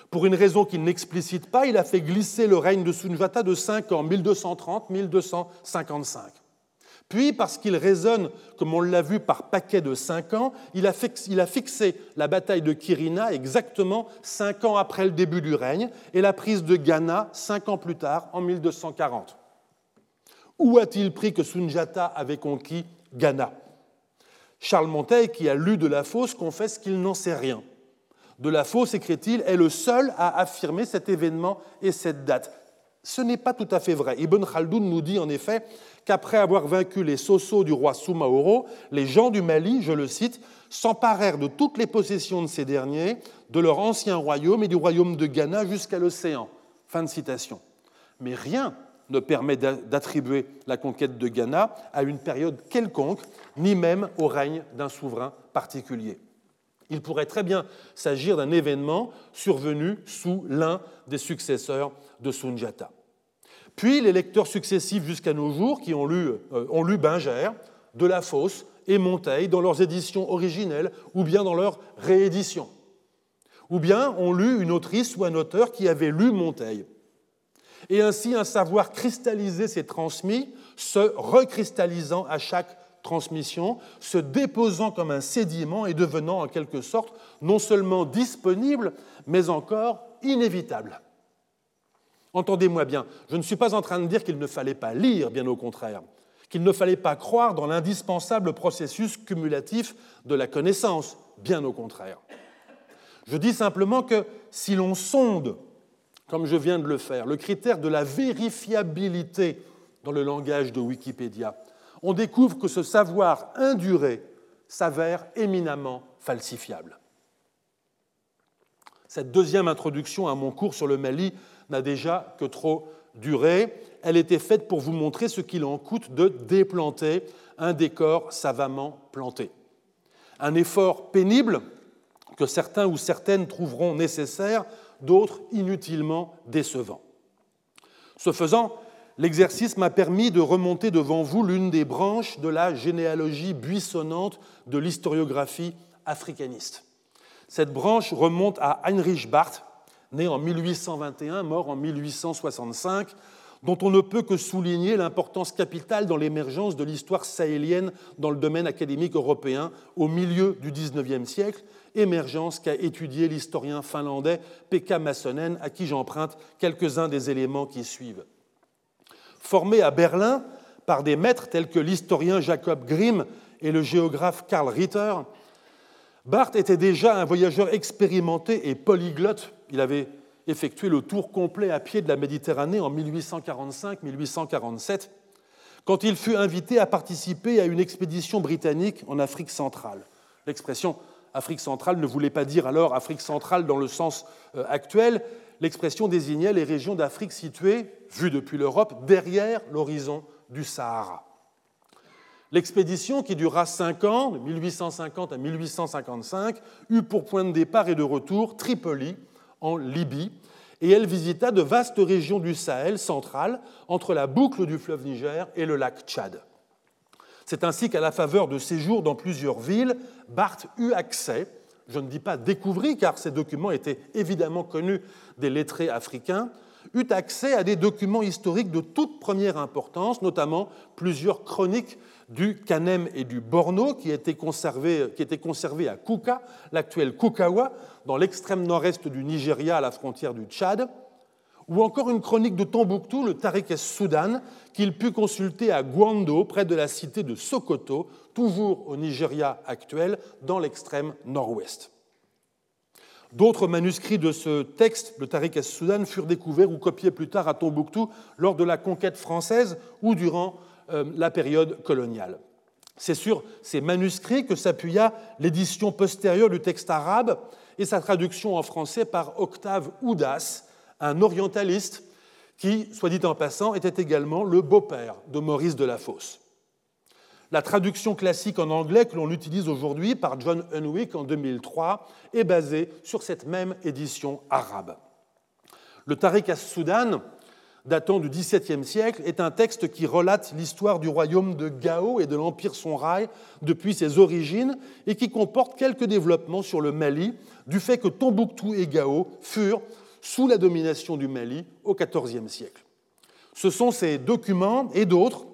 pour une raison qu'il n'explicite pas, il a fait glisser le règne de Sunjata de 5 ans, 1230-1255. Puis, parce qu'il résonne, comme on l'a vu, par paquet de 5 ans, il a, fixé, la bataille de Kirina exactement 5 ans après le début du règne et la prise de Ghana 5 ans plus tard, en 1240. Où a-t-il pris que Sunjata avait conquis Ghana Charles Monteil, qui a lu de la Fosse, confesse qu'il n'en sait rien de la Fosse, écrit-il, est le seul à affirmer cet événement et cette date. Ce n'est pas tout à fait vrai. Ibn Khaldoun nous dit en effet qu'après avoir vaincu les Sosos du roi Soumaoro, les gens du Mali, je le cite, s'emparèrent de toutes les possessions de ces derniers, de leur ancien royaume et du royaume de Ghana jusqu'à l'océan. Fin de citation. Mais rien ne permet d'attribuer la conquête de Ghana à une période quelconque, ni même au règne d'un souverain particulier. Il pourrait très bien s'agir d'un événement survenu sous l'un des successeurs de Sunjata. Puis les lecteurs successifs jusqu'à nos jours qui ont lu, euh, ont Binger, De La Fosse et Monteil dans leurs éditions originelles ou bien dans leurs rééditions. Ou bien ont lu une autrice ou un auteur qui avait lu Monteil. Et ainsi un savoir cristallisé s'est transmis, se recristallisant à chaque transmission, se déposant comme un sédiment et devenant en quelque sorte non seulement disponible, mais encore inévitable. Entendez-moi bien, je ne suis pas en train de dire qu'il ne fallait pas lire, bien au contraire, qu'il ne fallait pas croire dans l'indispensable processus cumulatif de la connaissance, bien au contraire. Je dis simplement que si l'on sonde, comme je viens de le faire, le critère de la vérifiabilité dans le langage de Wikipédia, on découvre que ce savoir induré s'avère éminemment falsifiable. Cette deuxième introduction à mon cours sur le Mali n'a déjà que trop duré. Elle était faite pour vous montrer ce qu'il en coûte de déplanter un décor savamment planté. Un effort pénible que certains ou certaines trouveront nécessaire, d'autres inutilement décevant. Ce faisant, l'exercice m'a permis de remonter devant vous l'une des branches de la généalogie buissonnante de l'historiographie africaniste. Cette branche remonte à Heinrich Barth, né en 1821, mort en 1865, dont on ne peut que souligner l'importance capitale dans l'émergence de l'histoire sahélienne dans le domaine académique européen au milieu du XIXe siècle, émergence qu'a étudié l'historien finlandais Pekka Massonen, à qui j'emprunte quelques-uns des éléments qui suivent. Formé à Berlin par des maîtres tels que l'historien Jacob Grimm et le géographe Karl Ritter, Barth était déjà un voyageur expérimenté et polyglotte. Il avait effectué le tour complet à pied de la Méditerranée en 1845-1847, quand il fut invité à participer à une expédition britannique en Afrique centrale. L'expression Afrique centrale ne voulait pas dire alors Afrique centrale dans le sens euh, actuel, l'expression désignait les régions d'Afrique situées, vues depuis l'Europe, derrière l'horizon du Sahara. L'expédition, qui dura cinq ans, de 1850 à 1855, eut pour point de départ et de retour Tripoli, en Libye, et elle visita de vastes régions du Sahel central, entre la boucle du fleuve Niger et le lac Tchad. C'est ainsi qu'à la faveur de séjours dans plusieurs villes, Barthes eut accès je ne dis pas découvrit, car ces documents étaient évidemment connus des lettrés africains, eut accès à des documents historiques de toute première importance, notamment plusieurs chroniques du Kanem et du Borno qui étaient conservées à Kuka, l'actuel Kukawa, dans l'extrême nord-est du Nigeria à la frontière du Tchad, ou encore une chronique de Tombouctou, le Tariq es-Soudan, qu'il put consulter à Gwando, près de la cité de Sokoto, toujours au Nigeria actuel, dans l'extrême nord-ouest. D'autres manuscrits de ce texte, le Tariq es-Soudan, furent découverts ou copiés plus tard à Tombouctou lors de la conquête française ou durant euh, la période coloniale. C'est sur ces manuscrits que s'appuya l'édition postérieure du texte arabe et sa traduction en français par Octave Oudas, un orientaliste qui, soit dit en passant, était également le beau-père de Maurice de la Fosse. La traduction classique en anglais que l'on utilise aujourd'hui par John Unwick en 2003 est basée sur cette même édition arabe. Le Tariq as-Soudan, datant du XVIIe siècle, est un texte qui relate l'histoire du royaume de Gao et de l'Empire Songhai depuis ses origines et qui comporte quelques développements sur le Mali, du fait que Tombouctou et Gao furent sous la domination du Mali au XIVe siècle. Ce sont ces documents et d'autres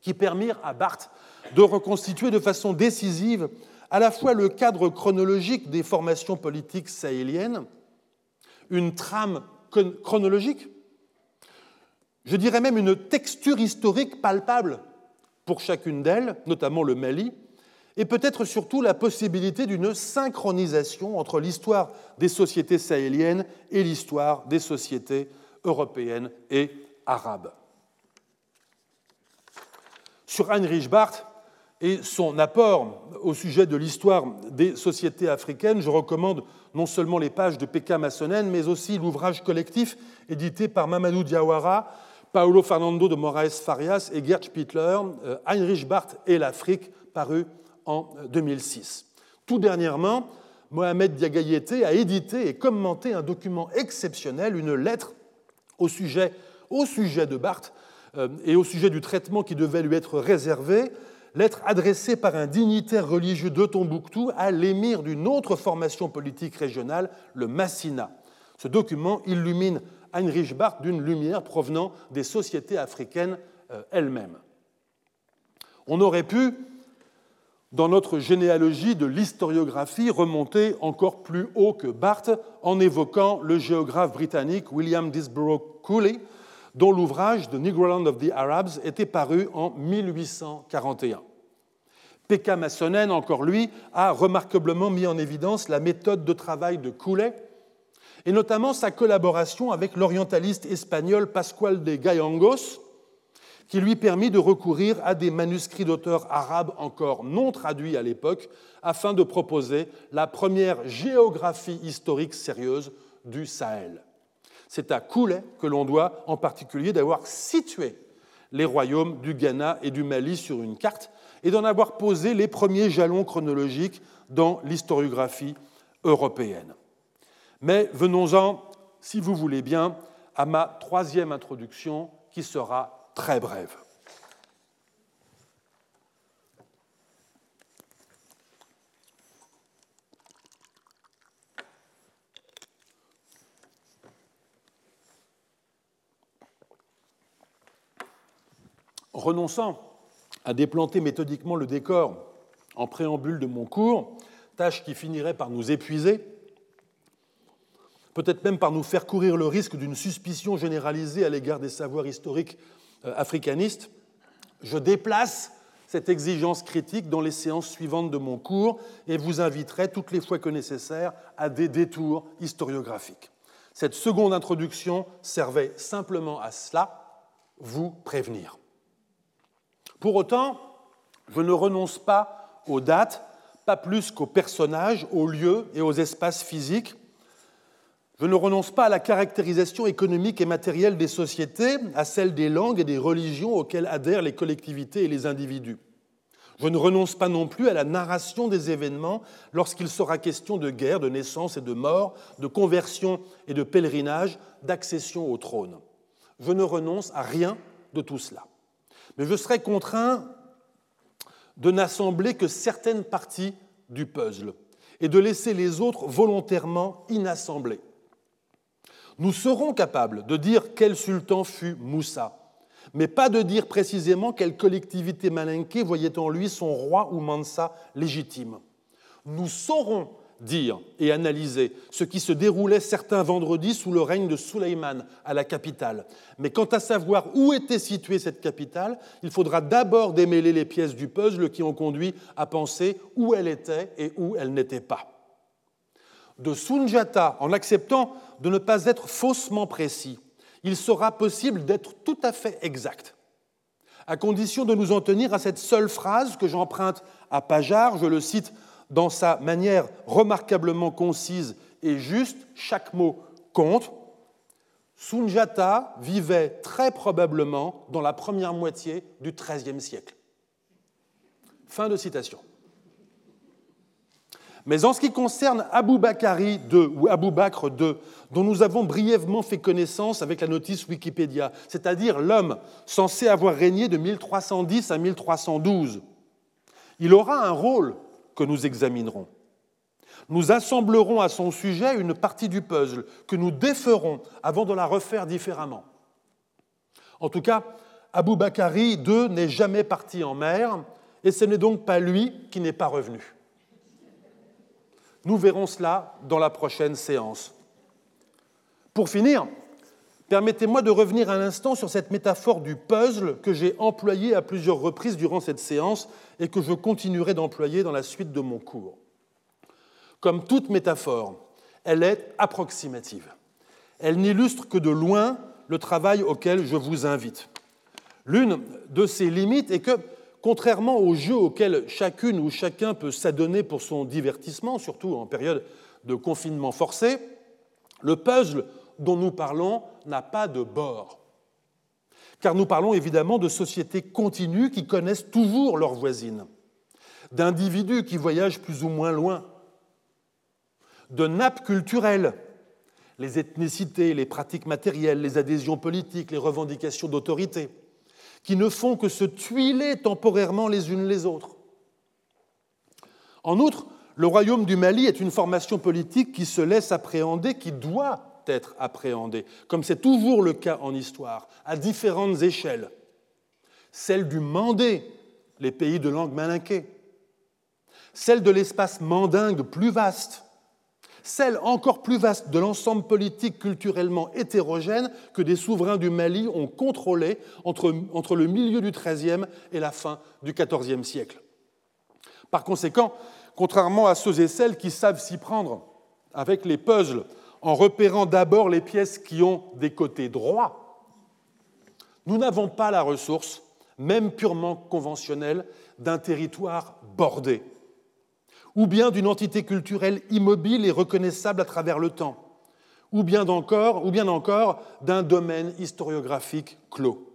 qui permirent à Barthes de reconstituer de façon décisive à la fois le cadre chronologique des formations politiques sahéliennes, une trame chronologique, je dirais même une texture historique palpable pour chacune d'elles, notamment le Mali, et peut-être surtout la possibilité d'une synchronisation entre l'histoire des sociétés sahéliennes et l'histoire des sociétés européennes et arabes. Sur Heinrich Barth et son apport au sujet de l'histoire des sociétés africaines, je recommande non seulement les pages de Pekka Massonen, mais aussi l'ouvrage collectif édité par Mamadou Diawara, Paolo Fernando de Moraes Farias et Gerd Spittler, euh, Heinrich Barth et l'Afrique, paru en 2006. Tout dernièrement, Mohamed Diagayete a édité et commenté un document exceptionnel, une lettre au sujet, au sujet de Barthes euh, et au sujet du traitement qui devait lui être réservé, lettre adressée par un dignitaire religieux de Tombouctou à l'émir d'une autre formation politique régionale, le Massina. Ce document illumine Heinrich Barth d'une lumière provenant des sociétés africaines euh, elles-mêmes. On aurait pu dans notre généalogie de l'historiographie remonter encore plus haut que Barth en évoquant le géographe britannique William Disborough Cooley, dont l'ouvrage The Negroland of the Arabs était paru en 1841. Pekka Massonen, encore lui, a remarquablement mis en évidence la méthode de travail de Cooley, et notamment sa collaboration avec l'orientaliste espagnol Pascual de Gayangos, qui lui permit de recourir à des manuscrits d'auteurs arabes encore non traduits à l'époque afin de proposer la première géographie historique sérieuse du Sahel. C'est à Koulet que l'on doit en particulier d'avoir situé les royaumes du Ghana et du Mali sur une carte et d'en avoir posé les premiers jalons chronologiques dans l'historiographie européenne. Mais venons-en, si vous voulez bien, à ma troisième introduction qui sera très brève. Renonçant à déplanter méthodiquement le décor en préambule de mon cours, tâche qui finirait par nous épuiser, peut-être même par nous faire courir le risque d'une suspicion généralisée à l'égard des savoirs historiques africaniste, je déplace cette exigence critique dans les séances suivantes de mon cours et vous inviterai toutes les fois que nécessaire à des détours historiographiques. Cette seconde introduction servait simplement à cela, vous prévenir. Pour autant, je ne renonce pas aux dates, pas plus qu'aux personnages, aux lieux et aux espaces physiques, je ne renonce pas à la caractérisation économique et matérielle des sociétés, à celle des langues et des religions auxquelles adhèrent les collectivités et les individus. Je ne renonce pas non plus à la narration des événements lorsqu'il sera question de guerre, de naissance et de mort, de conversion et de pèlerinage, d'accession au trône. Je ne renonce à rien de tout cela. Mais je serai contraint de n'assembler que certaines parties du puzzle et de laisser les autres volontairement inassemblées. Nous serons capables de dire quel sultan fut Moussa, mais pas de dire précisément quelle collectivité malinquée voyait en lui son roi ou mansa légitime. Nous saurons dire et analyser ce qui se déroulait certains vendredis sous le règne de Suleiman à la capitale. Mais quant à savoir où était située cette capitale, il faudra d'abord démêler les pièces du puzzle qui ont conduit à penser où elle était et où elle n'était pas de Sunjata en acceptant de ne pas être faussement précis, il sera possible d'être tout à fait exact, à condition de nous en tenir à cette seule phrase que j'emprunte à Pajar, je le cite dans sa manière remarquablement concise et juste, chaque mot compte, Sunjata vivait très probablement dans la première moitié du XIIIe siècle. Fin de citation. Mais en ce qui concerne Abou Bakari II ou Abou Bakr II, dont nous avons brièvement fait connaissance avec la notice Wikipédia, c'est-à-dire l'homme censé avoir régné de 1310 à 1312, il aura un rôle que nous examinerons. Nous assemblerons à son sujet une partie du puzzle que nous déferons avant de la refaire différemment. En tout cas, Abou Bakari II n'est jamais parti en mer, et ce n'est donc pas lui qui n'est pas revenu. Nous verrons cela dans la prochaine séance. Pour finir, permettez-moi de revenir un instant sur cette métaphore du puzzle que j'ai employée à plusieurs reprises durant cette séance et que je continuerai d'employer dans la suite de mon cours. Comme toute métaphore, elle est approximative. Elle n'illustre que de loin le travail auquel je vous invite. L'une de ses limites est que Contrairement aux jeux auxquels chacune ou chacun peut s'adonner pour son divertissement, surtout en période de confinement forcé, le puzzle dont nous parlons n'a pas de bord. Car nous parlons évidemment de sociétés continues qui connaissent toujours leurs voisines, d'individus qui voyagent plus ou moins loin, de nappes culturelles, les ethnicités, les pratiques matérielles, les adhésions politiques, les revendications d'autorité qui ne font que se tuiler temporairement les unes les autres. En outre, le royaume du Mali est une formation politique qui se laisse appréhender, qui doit être appréhendée, comme c'est toujours le cas en histoire, à différentes échelles. Celle du Mandé, les pays de langue malinquée, celle de l'espace mandingue plus vaste, celle encore plus vaste de l'ensemble politique culturellement hétérogène que des souverains du Mali ont contrôlé entre, le milieu du XIIIe et la fin du XIVe siècle. Par conséquent, contrairement à ceux et celles qui savent s'y prendre avec les puzzles en repérant d'abord les pièces qui ont des côtés droits, nous n'avons pas la ressource, même purement conventionnelle, d'un territoire bordé ou bien d'une entité culturelle immobile et reconnaissable à travers le temps, ou bien encore, ou bien encore d'un domaine historiographique clos.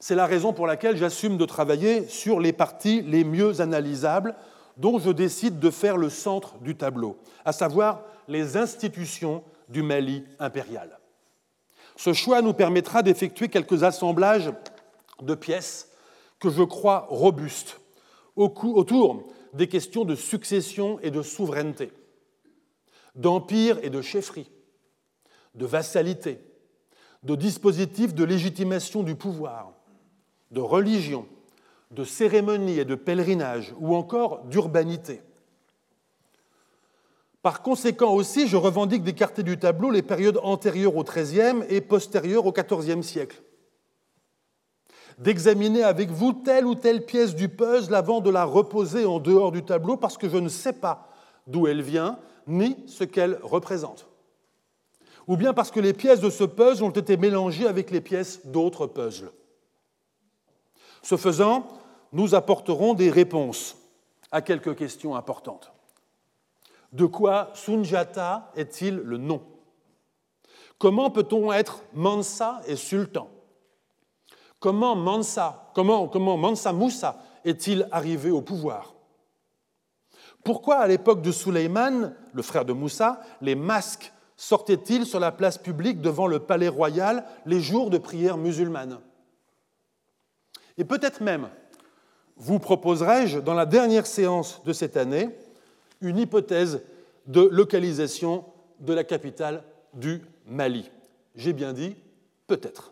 C'est la raison pour laquelle j'assume de travailler sur les parties les mieux analysables dont je décide de faire le centre du tableau, à savoir les institutions du Mali impérial. Ce choix nous permettra d'effectuer quelques assemblages de pièces que je crois robustes autour des questions de succession et de souveraineté, d'empire et de chefferie, de vassalité, de dispositifs de légitimation du pouvoir, de religion, de cérémonie et de pèlerinage, ou encore d'urbanité. Par conséquent aussi, je revendique d'écarter du tableau les périodes antérieures au XIIIe et postérieures au XIVe siècle d'examiner avec vous telle ou telle pièce du puzzle avant de la reposer en dehors du tableau parce que je ne sais pas d'où elle vient ni ce qu'elle représente. Ou bien parce que les pièces de ce puzzle ont été mélangées avec les pièces d'autres puzzles. Ce faisant, nous apporterons des réponses à quelques questions importantes. De quoi Sunjata est-il le nom? Comment peut-on être Mansa et sultan? Comment Mansa, comment, Mansa Moussa est-il arrivé au pouvoir? Pourquoi, à l'époque de Suleiman, le frère de Moussa, les masques sortaient-ils sur la place publique devant le palais royal les jours de prière musulmane? Et peut-être même vous proposerai-je, dans la dernière séance de cette année, une hypothèse de localisation de la capitale du Mali. J'ai bien dit peut-être.